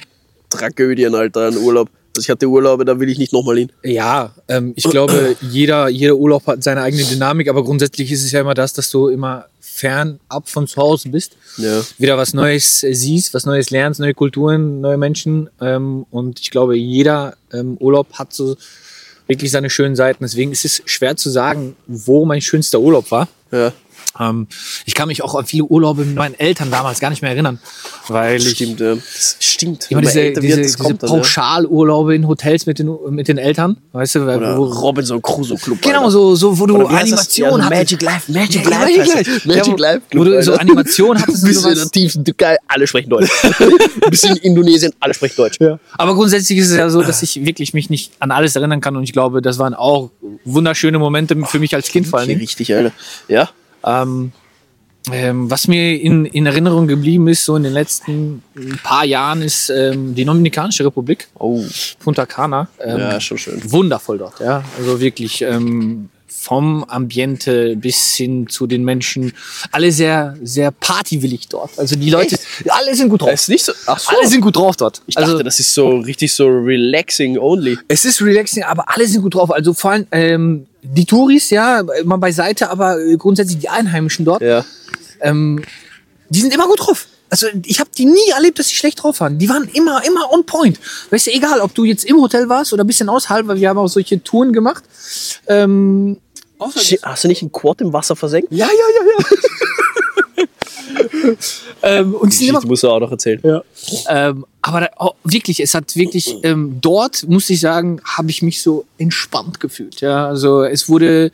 Tragödien, Alter, in Urlaub. Also ich hatte Urlaube, da will ich nicht nochmal hin. Ja, ähm, ich glaube, jeder, jeder Urlaub hat seine eigene Dynamik, aber grundsätzlich ist es ja immer das, dass du immer fernab von zu Hause bist, Ja. wieder was Neues äh, siehst, was Neues lernst, neue Kulturen, neue Menschen. Ähm, und ich glaube, jeder ähm, Urlaub hat so wirklich seine schönen Seiten. Deswegen ist es schwer zu sagen, wo mein schönster Urlaub war. Ja, Ähm, ich kann mich auch an viele Urlaube mit meinen Eltern damals gar nicht mehr erinnern, weil ich stimmt, ja. Das stimmt. immer diese, älter diese, diese ja. Pauschalurlaube in Hotels mit den, mit den Eltern, weißt du, Oder wo, Robinson Crusoe Club. genau Alter. so, so, wo du Oder wie heißt das? Animation Ja. Magic Life, Magic Ja, Life. Magic Life. Magic Ja, wo- Life. wo du so Alter. Animation hattest Bist du in der tiefen Türkei, alle sprechen Deutsch. Bist du in Indonesien, alle sprechen Deutsch. Aber grundsätzlich ist es ja so, dass ich wirklich mich nicht an alles erinnern kann und ich glaube, das waren auch wunderschöne Momente für mich als Kind vor Dingen. richtig, Alter. Ja. Ähm, ähm, was mir in, in Erinnerung geblieben ist, so in den letzten paar Jahren, ist ähm, die Dominikanische Republik, Oh, Punta Cana. Ähm, ja, schon schön. wundervoll dort, ja. Also wirklich ähm, vom Ambiente bis hin zu den Menschen. Alle sehr, sehr partywillig dort. Also die Leute, alle sind gut drauf. ist nicht so. Ach so. Alle sind gut drauf dort. ich dachte, also, das ist so richtig so relaxing only. es ist relaxing, aber alle sind gut drauf. Also vor allem ähm, die Touris, ja, mal beiseite, aber äh, grundsätzlich die Einheimischen dort, Ja. ähm, die sind immer gut drauf. Also ich habe die nie erlebt, dass sie schlecht drauf waren. Die waren immer, immer on point. Weißt du, egal, ob du jetzt im Hotel warst oder ein bisschen außerhalb, weil wir haben auch solche Touren gemacht. Ähm, Shit, Hast du nicht einen Quad im Wasser versenkt? ja, ja, ja, ja. ähm, und die Geschichte musst du auch noch erzählen. Ja. Ähm, aber da, oh, wirklich, es hat wirklich, ähm, dort, muss ich sagen, habe ich mich so entspannt gefühlt. Ja, also es wurde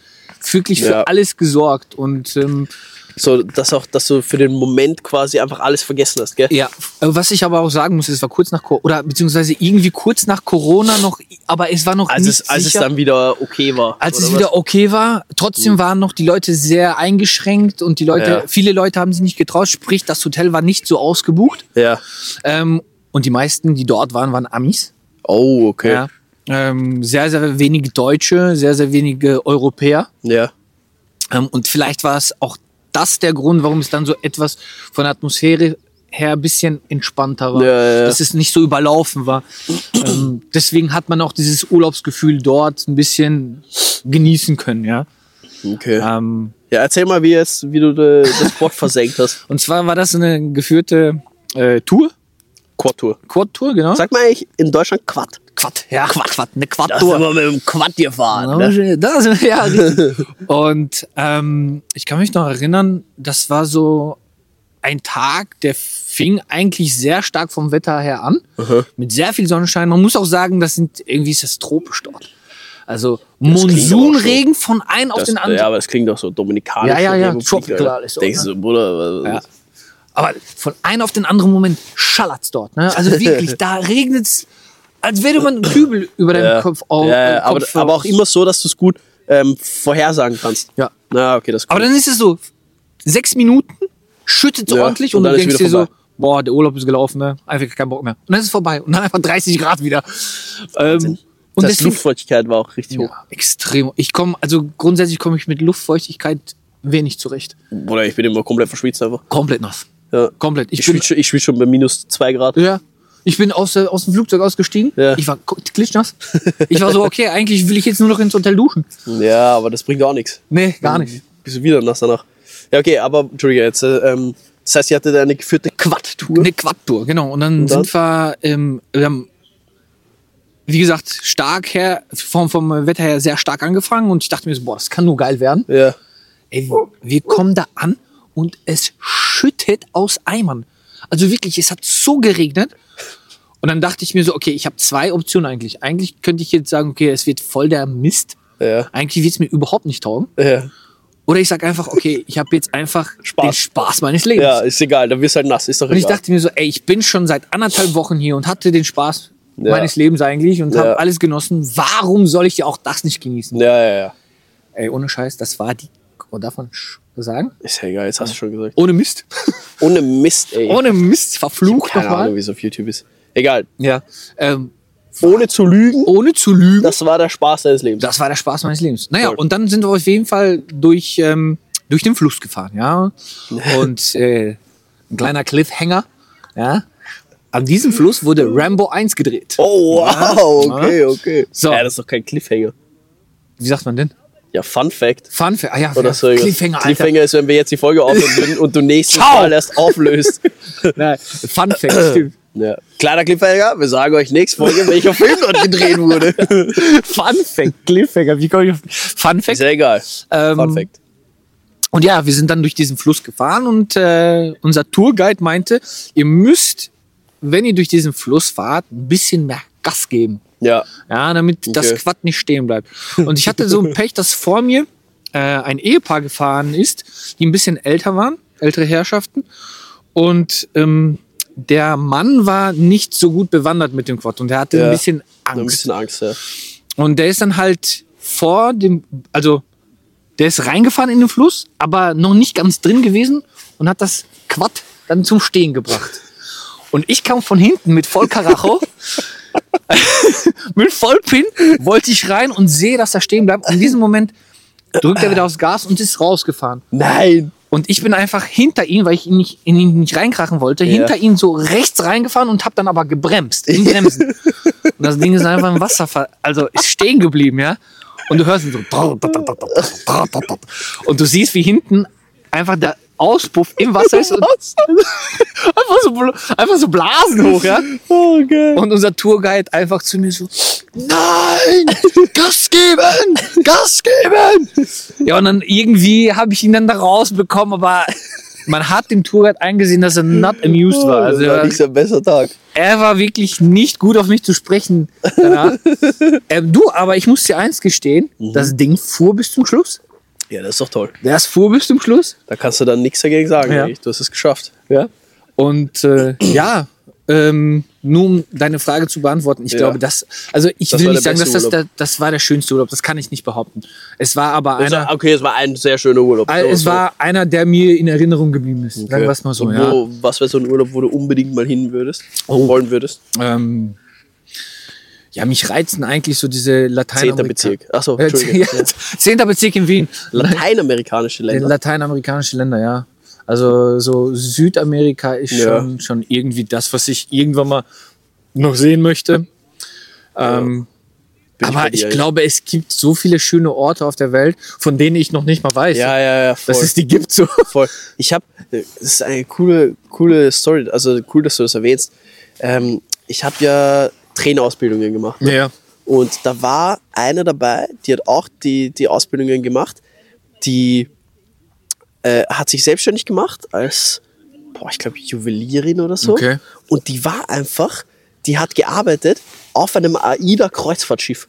wirklich für Ja. alles gesorgt und ähm, So, dass auch, dass du für den Moment quasi einfach alles vergessen hast, gell? ja, äh, was ich aber auch sagen muss, es war kurz nach Co- oder beziehungsweise irgendwie kurz nach Corona noch, aber es war noch Als, nicht es, als es sicher. dann wieder okay war. als es was? wieder okay war, trotzdem waren noch die Leute sehr eingeschränkt und die Leute, Ja. viele Leute haben sich nicht getraut, sprich, das Hotel war nicht so ausgebucht. Ja. Ähm, und die meisten, die dort waren, waren Amis. Oh, okay. Ja. Ähm, sehr, sehr wenige Deutsche, sehr, sehr wenige Europäer. Ja. Ähm, und vielleicht war es auch das der Grund, warum es dann so etwas von der Atmosphäre her ein bisschen entspannter war. Ja, ja. Dass es nicht so überlaufen war. ähm, deswegen hat man auch dieses Urlaubsgefühl dort ein bisschen genießen können, ja. Okay. Ähm, Ja, erzähl mal, wie, jetzt, wie du das Quad versenkt hast. und zwar war das eine geführte äh, Tour, Quad-Tour. Quad-Tour, genau. Sagt man eigentlich in Deutschland Quad? Quad, ja, Quad, Quad, eine Da sind Quad-Tour. wir mit dem Quad gefahren. Ne? da sind wir, ja. Und ähm, ich kann mich noch erinnern, das war so ein Tag, der fing eigentlich sehr stark vom Wetter her an, mit sehr viel Sonnenschein. Man muss auch sagen, das sind irgendwie ist das tropisch dort. Also auch Monsunregen von einem auf Das, den anderen. ja, aber das klingt doch so dominikanisch. Ja, ja, ja, tropical so, Denkst ne? du, so, Bruder, Ja. Aber von einem auf den anderen Moment schallert's dort. Ne? Also wirklich, da regnet's, als würde man einen Kübel über deinem ja. Kopf auf. ja, äh, aber, Kopf aber auch immer so, dass du es gut ähm, vorhersagen kannst. Ja. Na, okay, das Aber dann ist es so, sechs Minuten, schüttet Ja, ordentlich und und, dann du denkst dir so, boah, der Urlaub ist gelaufen, ne? Einfach kein Bock mehr. Und dann ist es vorbei. Und dann einfach 30 Grad wieder. Ähm, und das deswegen, Luftfeuchtigkeit war auch richtig hoch. ja, extrem. Ich komme, also grundsätzlich komme ich mit Luftfeuchtigkeit wenig zurecht. Bruder, ich bin immer komplett verschwitzt einfach. Komplett nass. Ja. Komplett. Ich, Ich bin, schwitze schon, ich schwitz schon bei minus zwei Grad. ja, ich bin aus, der- aus dem Flugzeug ausgestiegen. Ja. Ich war klitschnass. Ich war so, okay, eigentlich will ich jetzt nur noch ins Hotel duschen. Ja, aber das bringt auch nichts. Nee, gar nicht. Bist du wieder nass danach. Ja, okay, aber, Entschuldige, jetzt, äh, ähm, das heißt, ihr hattet eine geführte Quad-Tour. Eine Quad-Tour, genau. Und dann, Und dann? sind wir, ähm, wir haben, wie gesagt, stark her, vom, vom Wetter her sehr stark angefangen und ich dachte mir so, boah, das kann nur geil werden. Ja. Ey, wir kommen da an und es schüttet aus Eimern. Also wirklich, es hat so geregnet. Und dann dachte ich mir so, okay, ich habe zwei Optionen eigentlich. Eigentlich könnte ich jetzt sagen, okay, es wird voll der Mist. Ja. Eigentlich wird es mir überhaupt nicht taugen. Ja. Oder ich sage einfach, okay, ich habe jetzt einfach Spaß. den Spaß meines Lebens. ja, ist egal, dann wirst du halt nass, ist doch Und ich egal. dachte mir so, ey, ich bin schon seit anderthalb Wochen hier und hatte den Spaß Ja. meines Lebens eigentlich und habe alles genossen. Warum soll ich ja auch das nicht genießen? ja, ja, ja. Ey, ohne Scheiß, das war die, oh, sch- sagen? Ist ja egal, jetzt hast du schon gesagt. Ohne Mist. Ohne Mist, ey. Ohne Mist, verflucht Keine Ahnung, nochmal. wie es auf YouTube ist. Egal. Ja. Ähm, Ohne zu lügen, ohne zu lügen. das war der Spaß deines Lebens. Das war der Spaß meines Lebens. Naja, Voll. und dann sind wir auf jeden Fall durch, ähm, durch den Fluss gefahren, ja. Und äh, ein kleiner Cliffhanger, ja. An diesem Fluss wurde Rambo 1 gedreht. Oh, wow, okay, okay. So. Ja, das ist doch kein Cliffhanger. Wie sagt man denn? Ja, Fun Fact. Fun Fact. Ah ja, Oder so. Cliffhanger, Alter. Cliffhanger ist, wenn wir jetzt die Folge aufnehmen würden und du nächstes Ciao. Mal erst auflöst. Nein, Fun Fact, stimmt. Ja. Kleiner Cliffhanger, wir sagen euch nächste Folge, welcher Film dort gedreht wurde. Fun Fact, Cliffhanger. Wie komme ich auf Fun Fact? Ist ja egal. Ähm, Fun Fact. Und ja, wir sind dann durch diesen Fluss gefahren und äh, unser Tourguide meinte, ihr müsst, wenn ihr durch diesen Fluss fahrt, ein bisschen mehr Gas geben. Ja. Ja, damit das Okay. Quad nicht stehen bleibt. Und ich hatte so ein Pech, dass vor mir äh, ein Ehepaar gefahren ist, die ein bisschen älter waren, ältere Herrschaften. Und ähm, der Mann war nicht so gut bewandert mit dem Quad und er hatte Ja. ein bisschen So ein Angst. bisschen Angst, ja. Und der ist dann halt vor dem, also der ist reingefahren in den Fluss, aber noch nicht ganz drin gewesen und hat das Quad dann zum Stehen gebracht. Und ich kam von hinten mit Vollkaracho, mit Vollpin, wollte ich rein und sehe, dass er stehen bleibt. In diesem Moment drückt er wieder aufs Gas und ist rausgefahren. Nein. Und ich bin einfach hinter ihn, weil ich ihn nicht, in ihn nicht reinkrachen wollte, hinter ihn so rechts reingefahren und habe dann aber gebremst, im Bremsen. und das Ding ist einfach im Wasserfall, also ist stehen geblieben, ja. Und du hörst ihn so. Und du siehst, wie hinten einfach der Auspuff im Wasser ist und einfach so, einfach so Blasen hoch, ja. Oh, geil. Und unser Tourguide einfach zu mir so, nein, Gas geben, Gas geben. Ja, und dann irgendwie habe ich ihn dann da rausbekommen, aber man hat dem Tourguide eingesehen, dass er not amused war. Also das war er, nicht sein bester Tag. er war wirklich nicht gut auf mich zu sprechen. ähm, du, aber ich muss dir eins gestehen, das Ding fuhr bis zum Schluss. Ja, das ist doch toll. Das fuhr bis zum Schluss. Da kannst du dann nichts dagegen sagen. Ja. Du hast es geschafft. Ja. Und äh, ja, ähm, nur um deine Frage zu beantworten, ich Ja. glaube, das, also ich Das will war nicht der sagen, dass das, der, das war der schönste Urlaub, das kann ich nicht behaupten. Es war aber einer, okay, es war ein sehr schöner Urlaub. äh, es So, war einer, der mir in Erinnerung geblieben ist. so. Sagen wir es mal so, Und ja. wo, Was wäre so ein Urlaub, wo du unbedingt mal hin würdest? Oh. Wollen würdest? Ähm, ja, mich reizen eigentlich so diese Lateinamerika. Zehnter Bezirk. Achso, Äh, ja, Ja. Zehnter Bezirk in Wien. Lateinamerikanische Länder. Lateinamerikanische Länder, ja. Also so Südamerika ist Ja. schon, schon irgendwie das, was ich irgendwann mal noch sehen möchte. Ähm, ich bei aber ich eigentlich. glaube, es gibt so viele schöne Orte auf der Welt, von denen ich noch nicht mal weiß, Ja, ja, ja, voll. dass es die gibt. So. voll. Ich habe, das ist eine coole, coole Story, also cool, dass du das erwähnst. Ähm, ich habe ja Trainerausbildungen gemacht. ne? Ja. Und da war eine dabei, die hat auch die, die Ausbildungen gemacht, die äh, hat sich selbstständig gemacht als, boah, ich glaube, Juwelierin oder so. Okay. Und die war einfach, die hat gearbeitet auf einem AIDA-Kreuzfahrtschiff.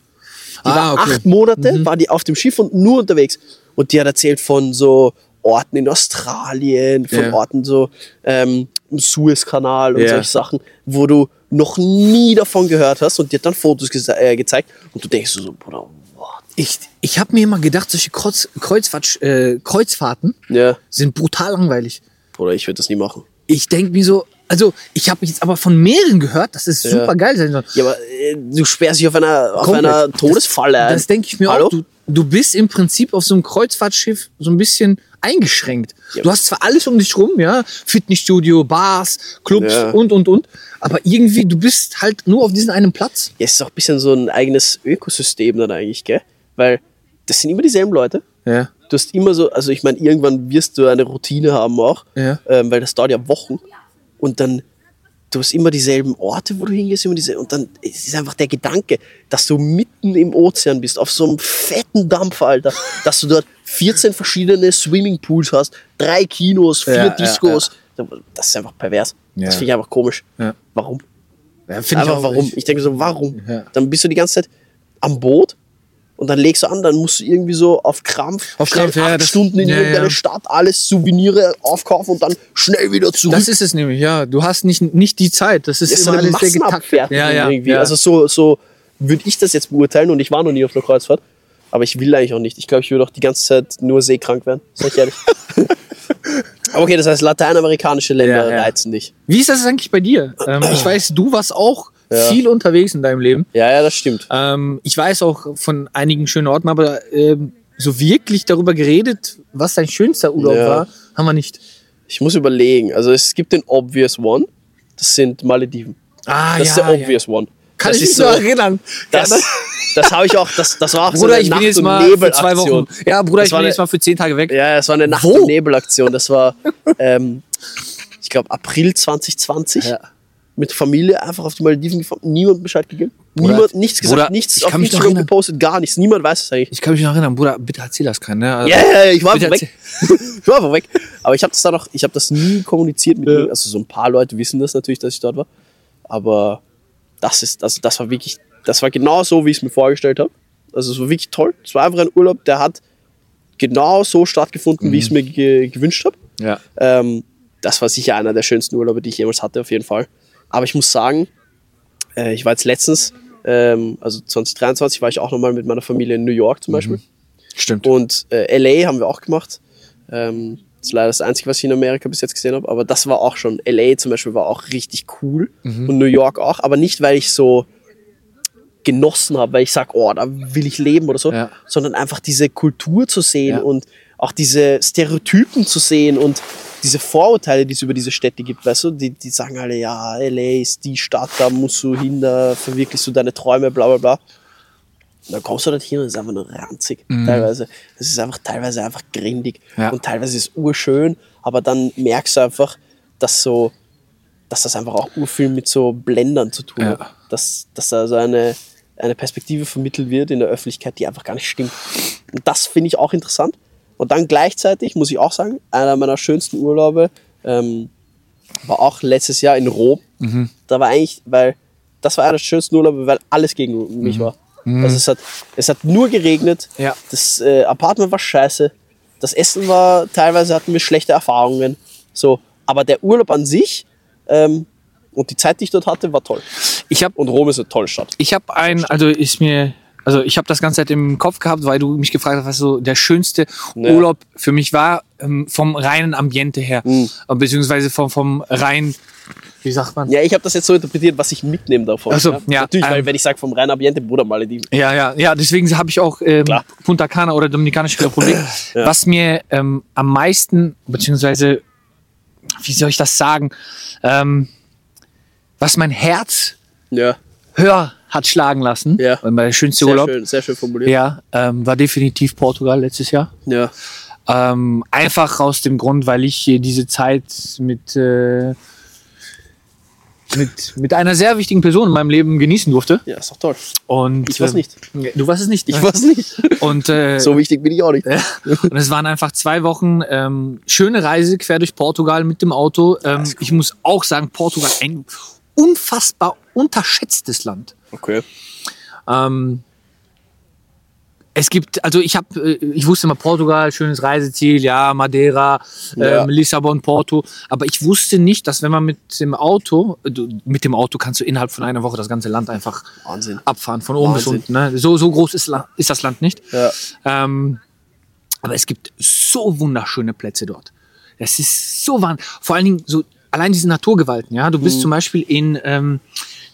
Die Ah, war okay. acht Monate, war die auf dem Schiff und nur unterwegs. Und die hat erzählt von so Orten in Australien, von Ja. Orten so ähm, im Suezkanal und Ja. solche Sachen, wo du noch nie davon gehört hast und hat dann Fotos gese- äh, gezeigt und du denkst so, Bruder, what? Ich, ich habe mir immer gedacht, solche Kreuz, Kreuzfahrt, äh, Kreuzfahrten Ja, sind brutal langweilig. Bruder, ich würde das nie machen. Ich denke mir so, also ich habe jetzt aber von mehreren gehört, dass es super geil sein soll. Ja, aber äh, du sperrst dich auf einer, auf Komplett. einer Todesfalle ein. Das denke ich mir Hallo? auch. Du, du bist im Prinzip auf so einem Kreuzfahrtschiff so ein bisschen eingeschränkt. Ja. Du hast zwar alles um dich rum, ja, Fitnessstudio, Bars, Clubs Ja. und und und, aber irgendwie du bist halt nur auf diesem einen Platz. Ja, es ist auch ein bisschen so ein eigenes Ökosystem dann eigentlich, gell? Weil das sind immer dieselben Leute. Ja. Du hast immer so, also ich meine, irgendwann wirst du eine Routine haben auch, Ja. ähm, weil das dauert ja Wochen. Und dann, du hast immer dieselben Orte, wo du hingehst, immer diese, und dann es ist einfach der Gedanke, dass du mitten im Ozean bist, auf so einem fetten Dampfer, Alter, dass du dort 14 verschiedene Swimmingpools hast, drei Kinos, vier Ja, ja, Discos. Das ist einfach pervers. Ja. Das finde ich einfach komisch. Ja. Warum? ja Einfach warum? Ich denke so, warum? Ja. Dann bist du die ganze Zeit am Boot und dann legst du an, dann musst du irgendwie so auf Krampf, Auf Krampf, ja, acht das- Stunden in ja, irgendeine ja. Stadt, alles Souvenire aufkaufen und dann schnell wieder zurück. Das ist es nämlich, ja. Du hast nicht, nicht die Zeit. Das ist, Das ist so immer eine alles sehr getaktet. Ja, ja, irgendwie. ja. Also so, so würde ich das jetzt beurteilen und ich war noch nie auf einer Kreuzfahrt. Aber ich will eigentlich auch nicht. Ich glaube, ich würde auch die ganze Zeit nur seekrank werden. Sag ich ehrlich. Aber okay, das heißt, lateinamerikanische Länder ja. reizen dich. Wie ist das eigentlich bei dir? Ähm, ich weiß, du warst auch Ja. viel unterwegs in deinem Leben. Ja, ja, das stimmt. Ähm, ich weiß auch von einigen schönen Orten, aber ähm, so wirklich darüber geredet, was dein schönster Urlaub Ja. war, haben wir nicht. Ich muss überlegen. Also es gibt den Obvious One. Das sind Malediven. Ah, Das ist der Obvious One. Kann das ich mich so so, erinnern. das, Ja, das habe ich auch, das, das war auch so Bruder, eine ich bin Nacht- und Nebelaktion. Ja, Bruder, Das ich war bin eine- jetzt mal für zehn Tage weg. Ja, es war eine Nacht- Wo? und Nebelaktion. Das war, ähm, ich glaube, April 2020. Ja. Mit Familie einfach auf die Malediven gefahren. Niemand Bescheid gegeben. Bruder, Niemand, nichts gesagt, Bruder, nichts ich auf Instagram gepostet, gar nichts. Niemand weiß es eigentlich. Ich kann mich noch erinnern, Bruder, bitte erzähl das keinen. Ne? Also, Ja, ja, ja, ich war einfach weg. ich war einfach weg. Aber ich habe das da noch, ich habe das nie kommuniziert mit ihm. Also so ein paar Leute wissen das natürlich, dass ich dort war. Aber das ist, also das war wirklich, das war genau so, wie ich es mir vorgestellt habe. Also es war wirklich toll. Es war einfach ein Urlaub, der hat genau so stattgefunden, wie ich es mir ge gewünscht habe. ja. Ähm, das war sicher einer der schönsten Urlaube, die ich jemals hatte, auf jeden Fall. Aber ich muss sagen, äh, ich war jetzt letztens, ähm, also 2023, war ich auch nochmal mit meiner Familie in New York zum Beispiel. Stimmt. Und äh, LA haben wir auch gemacht. Ähm, das ist leider das Einzige, was ich in Amerika bis jetzt gesehen habe. Aber das war auch schon. LA zum Beispiel war auch richtig cool. Und New York auch. Aber nicht, weil ich so genossen habe, weil ich sage, oh, da will ich leben oder so. Ja. Sondern einfach diese Kultur zu sehen Ja. und auch diese Stereotypen zu sehen und diese Vorurteile, die es über diese Städte gibt, weißt du, die, die sagen alle, ja, LA ist die Stadt, da musst du hin, da verwirklichst du deine Träume, bla bla bla. Und dann kommst du dort hin und es ist einfach nur ranzig, teilweise. Es ist einfach teilweise einfach grindig Ja. und teilweise ist es urschön, aber dann merkst du einfach, dass so, dass das einfach auch urviel mit so Blendern zu tun Ja. hat. Dass, dass da so eine, eine Perspektive vermittelt wird in der Öffentlichkeit, die einfach gar nicht stimmt. Und das finde ich auch interessant. Und dann gleichzeitig, muss ich auch sagen, einer meiner schönsten Urlaube ähm, war auch letztes Jahr in Rom. Mhm. Da war eigentlich, weil das war einer der schönsten Urlaube, weil alles gegen mich war. Also es hat, es hat nur geregnet, Mhm. Ja. das äh, Apartment war scheiße, das Essen war, teilweise hatten wir schlechte Erfahrungen. So, aber der Urlaub an sich ähm, und die Zeit, die ich dort hatte, war toll. Ich habe Und Rom ist eine tolle Stadt. ich hab ein, also ist mir, also ich habe das ganze Zeit im Kopf gehabt, weil du mich gefragt hast, was so der schönste Ja. Urlaub für mich war, ähm, vom reinen Ambiente her. Mhm. Beziehungsweise vom, vom rein, wie sagt man? Ja, ich habe das jetzt so interpretiert, was ich mitnehme davon. Ach so, ja, Natürlich, weil ähm, wenn ich sage vom reinen Ambiente, Bruder Malediven. Ja, ja, ja, deswegen habe ich auch ähm, Klar. Punta Cana oder Dominikanische Republik, Ja. was mir ähm, am meisten, beziehungsweise, wie soll ich das sagen, ähm, was mein Herz Ja, höher hat schlagen lassen, Ja. weil der schönste sehr Urlaub, schön, sehr schön formuliert. ja, ähm, war definitiv Portugal letztes Jahr. Ja. Ähm, einfach aus dem Grund, weil ich diese Zeit mit, äh, mit, mit einer sehr wichtigen Person in meinem Leben genießen durfte. Ja, ist doch toll. Und, Ich war's ähm, nicht. Du warst es nicht. Ich weiß nicht. Und, äh, So wichtig bin ich auch nicht. ja. Und es waren einfach zwei Wochen ähm, schöne Reise quer durch Portugal mit dem Auto. Ähm, Ich muss auch sagen, Portugal ein unfassbar unterschätztes Land. Okay. Ähm, es gibt, also ich habe, ich wusste immer Portugal, schönes Reiseziel, ja, Madeira, Ja. ähm, Lissabon, Porto. Aber ich wusste nicht, dass wenn man mit dem Auto, du, mit dem Auto kannst du innerhalb von einer Woche das ganze Land einfach Wahnsinn. abfahren, von oben bis Wahnsinn. unten. Ne? So, so groß ist, ist das Land nicht. Ja. Ähm, aber es gibt so wunderschöne Plätze dort. Das ist so wahnsinnig. Vor allen Dingen so allein diese Naturgewalten. Ja, du Mhm. bist zum Beispiel in ähm,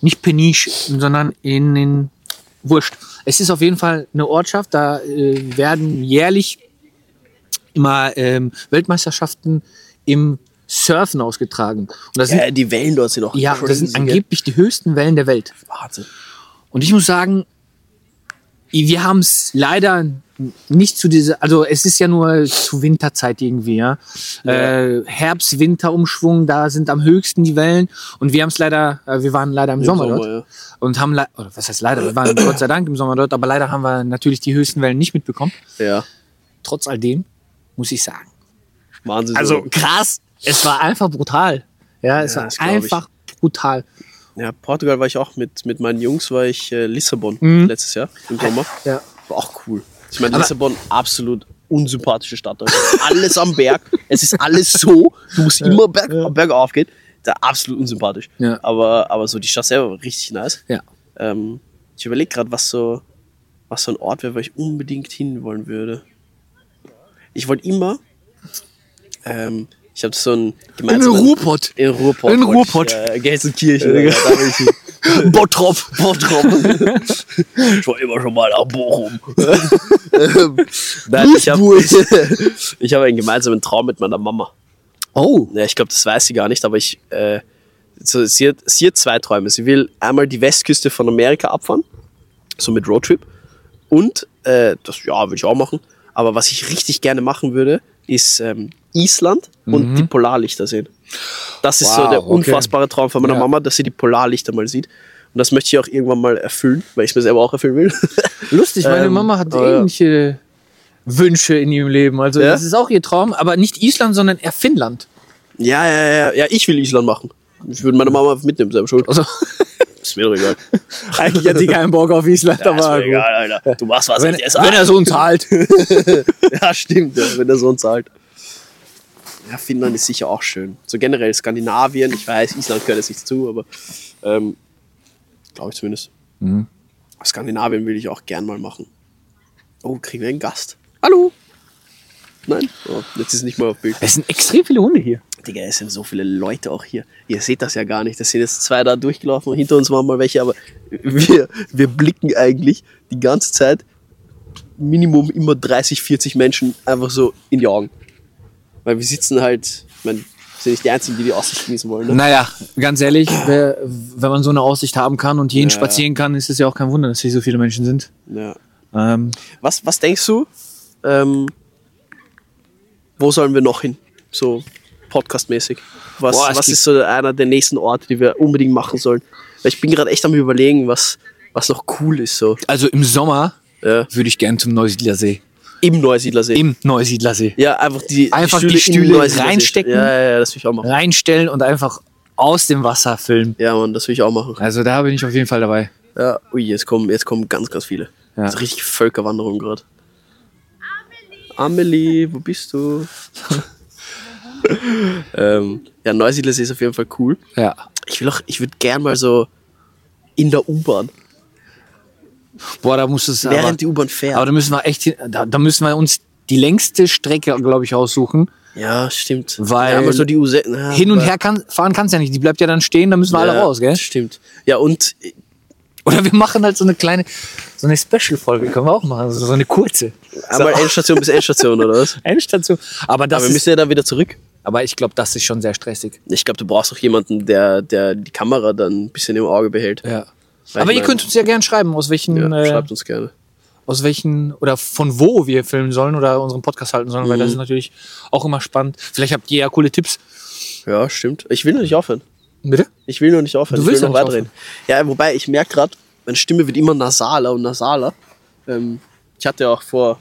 nicht Peniche, sondern in, in Wurscht. Es ist auf jeden Fall eine Ortschaft. Da äh, werden jährlich immer ähm, Weltmeisterschaften im Surfen ausgetragen. Und das sind, ja, die Wellen dort sind auch ja, das sind angeblich die höchsten Wellen der Welt. Wahnsinn. Und ich muss sagen, wir haben es leider nicht zu dieser, also es ist ja nur zu Winterzeit irgendwie, ja. Äh, Herbst, Winter, Umschwung, da sind am höchsten die Wellen. Und wir haben es leider, äh, wir waren leider im, Sommer, Sommer, dort. ja. Und haben, oder was heißt leider, wir waren Gott sei Dank im Sommer dort, aber leider haben wir natürlich die höchsten Wellen nicht mitbekommen. Ja. Trotz all dem, muss ich sagen. Wahnsinn. Also krass, es war einfach brutal. Ja, es Ja, war einfach brutal. Ja, Portugal war ich auch mit, mit meinen Jungs, war ich äh, Lissabon Mhm. letztes Jahr im Sommer. Ja. War auch cool. Ich meine, Lissabon, absolut unsympathische Stadt. Also alles am Berg. Es ist alles so. Du musst immer berg, bergauf gehen. Da absolut unsympathisch. Ja. Aber, aber so die Stadt selber war richtig nice. Ja. Ähm, ich überlege gerade, was so, was so ein Ort wäre, wo ich unbedingt hin wollen würde. Ich wollte immer. Ähm, ich habe so ein In gemeinsames. Ruhrpott. In Ruhrpott. In Ruhrpott. Ich, äh, Gelsenkirchen. Hin. Bottrop. Bottrop. ich war immer schon mal nach Bochum. Nein, ich habe ich hab einen gemeinsamen Traum mit meiner Mama. Oh. Ja, ich glaube, das weiß sie gar nicht, aber ich, äh, so, sie, hat, sie hat zwei Träume. Sie will einmal die Westküste von Amerika abfahren, so mit Roadtrip. Und, äh, das, ja, würde ich auch machen. Aber was ich richtig gerne machen würde, ist ähm, Island und die Polarlichter sehen. Das ist so Wow, der okay. unfassbare Traum von meiner Ja. Mama, dass sie die Polarlichter mal sieht. Und das möchte ich auch irgendwann mal erfüllen, weil ich es mir selber auch erfüllen will. Lustig, meine Ähm, Mama hat ähnliche Wünsche in ihrem Leben. Also Ja? das ist auch ihr Traum, aber nicht Island, sondern eher Finnland. ja, ja, ja, ja, ich will Island machen. Ich würde meine Mama mitnehmen, selber schuld. Also Ist mir doch egal. eigentlich hat sie keinen Bock auf Island, Ja, ist aber mir gut. egal, Alter. Du machst was Wenn, ich wenn er so uns zahlt. Ja, stimmt, wenn der Sohn zahlt. Ja, Finnland ist sicher auch schön. So generell Skandinavien, ich weiß, Island gehört jetzt nicht zu, aber ähm, glaube ich zumindest. Skandinavien will ich auch gern mal machen. Oh, kriegen wir einen Gast? Hallo? Nein? Oh, jetzt ist nicht mal auf Bild. Es sind extrem viele Hunde hier. Digga, es sind so viele Leute auch hier. Ihr seht das ja gar nicht. Das sind jetzt zwei da durchgelaufen und hinter uns waren mal welche, aber wir, wir blicken eigentlich die ganze Zeit Minimum immer 30, 40 Menschen einfach so in die Augen. Weil wir sitzen halt, ich meine, sind nicht die Einzigen, die die Aussicht genießen wollen. Ne? Naja, ganz ehrlich, wer, wenn man so eine Aussicht haben kann und jeden Ja. spazieren kann, ist es ja auch kein Wunder, dass hier so viele Menschen sind. Ja. Ähm, Was, was denkst du, ähm, wo sollen wir noch hin? So podcastmäßig. Was, Boah, was ist so einer der nächsten Orte, die wir unbedingt machen sollen? Weil ich bin gerade echt am überlegen, was, was noch cool ist. So. also im Sommer Ja. würde ich gern zum Neusiedler See. Im Neusiedlersee. Im Neusiedler See. ja, einfach die, Einfach die Stühle Neusiedlersee. reinstecken. Ja, ja, ja, das will ich auch machen. Reinstellen und einfach aus dem Wasser filmen. Ja, Mann, das will ich auch machen. Also da bin ich auf jeden Fall dabei. Ja, ui, jetzt kommen, jetzt kommen ganz, ganz viele. Ja. Das ist richtig Völkerwanderung gerade. Amelie, wo bist du? ähm, ja, Neusiedlersee ist auf jeden Fall cool. Ja. Ich will auch, ich würde gern mal so in der U-Bahn, Boah, da muss es aber, während die U-Bahn fährt. aber da müssen wir echt da, da müssen wir uns die längste Strecke, glaube ich, aussuchen. ja, stimmt. Weil ja, aber so die U6. na, Hin und aber- her kann, fahren kannst du ja nicht. Die bleibt ja dann stehen, da müssen wir alle ja, raus, gell? Stimmt. Ja, und Oder wir machen halt so eine kleine, so eine Special-Folge, können wir auch machen. So so eine kurze. einmal Endstation bis Endstation, oder was? Endstation. Aber das Aber wir müssen ja dann wieder zurück. Aber ich glaube, das ist schon sehr stressig. Ich glaube, du brauchst auch jemanden, der, der die Kamera dann ein bisschen im Auge behält. Ja. Weil Aber ihr meine- könnt uns ja gern schreiben, aus welchen, Ja, äh, schreibt uns gerne. aus welchen oder von wo wir filmen sollen oder unseren Podcast halten sollen, weil Mhm. das ist natürlich auch immer spannend. Vielleicht habt ihr ja coole Tipps. Ja, stimmt. Ich will noch nicht aufhören. Bitte? Ich will noch nicht aufhören. Du ich will willst noch weiterreden. Ja, wobei ich merke gerade, meine Stimme wird immer nasaler und nasaler. Ähm, ich hatte ja auch vor,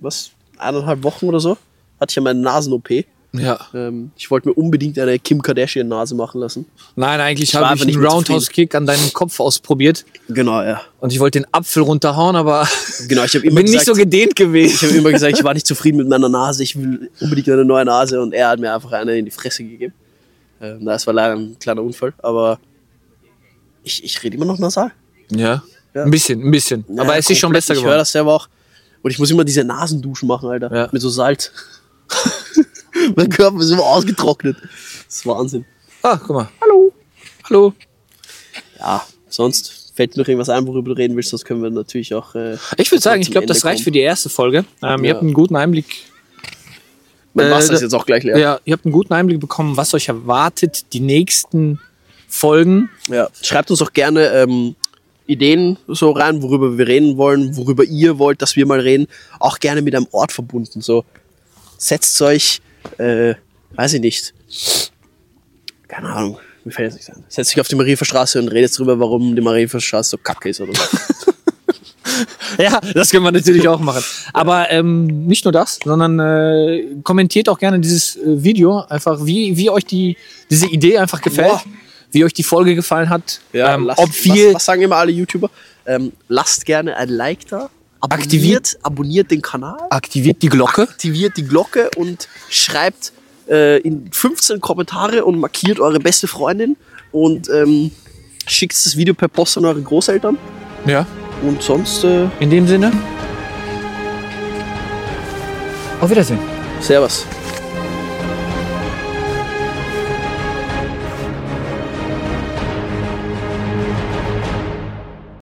was, eineinhalb Wochen oder so, hatte ich ja meine Nasen-OP. Ja. Ähm, ich wollte mir unbedingt eine Kim Kardashian-Nase machen lassen. Nein, eigentlich habe ich einen Roundhouse-Kick an deinem Kopf ausprobiert Genau, ja. und ich wollte den Apfel runterhauen, aber Genau, ich habe immer bin gesagt, nicht so gedehnt ich gewesen. habe immer gesagt, ich war nicht zufrieden mit meiner Nase, ich will unbedingt eine neue Nase und er hat mir einfach eine in die Fresse gegeben. Ähm, das war leider ein kleiner Unfall, aber ich, ich rede immer noch nasal. Ja. Ja. Ein bisschen, ein bisschen. Ja, aber es ist schon besser Ich höre geworden. das selber auch. Und ich muss immer diese Nasenduschen machen, Alter. Ja. Mit so Salz. mein Körper ist immer ausgetrocknet. Das ist Wahnsinn. Ah, guck mal. Hallo. Hallo. Ja, sonst fällt dir noch irgendwas ein, worüber du reden willst, sonst können wir natürlich auch. Äh, Ich würde sagen, ich glaube, das reicht kommen. für die erste Folge. Ähm, Ihr Ja. habt einen guten Einblick. Mein Äh, Wasser ist da- jetzt auch gleich leer. Ja. ihr habt einen guten Einblick bekommen, was euch erwartet, die nächsten Folgen. Ja. Schreibt uns auch gerne ähm, Ideen so rein, worüber wir reden wollen, worüber ihr wollt, dass wir mal reden. Auch gerne mit einem Ort verbunden. So setzt euch, äh, weiß ich nicht. Keine Ahnung, mir fällt jetzt nichts ein. Setzt euch auf die Marienstraße und redet drüber, warum die Marienstraße so kacke ist oder so. Ja, das können wir natürlich auch machen. Aber ähm, nicht nur das, sondern äh, kommentiert auch gerne dieses äh, Video, einfach wie, wie euch die, diese Idee einfach gefällt, Boah. wie euch die Folge gefallen hat, ähm, lasst- ob viel, was, was sagen immer alle YouTuber? Ähm, lasst gerne ein Like da. Abonniert, abonniert den Kanal. aktiviert die Glocke. aktiviert die Glocke und schreibt äh, in 15 Kommentare und markiert eure beste Freundin und ähm, schickt das Video per Post an eure Großeltern. Ja. Und sonst, äh, In dem Sinne. Auf Wiedersehen. Servus.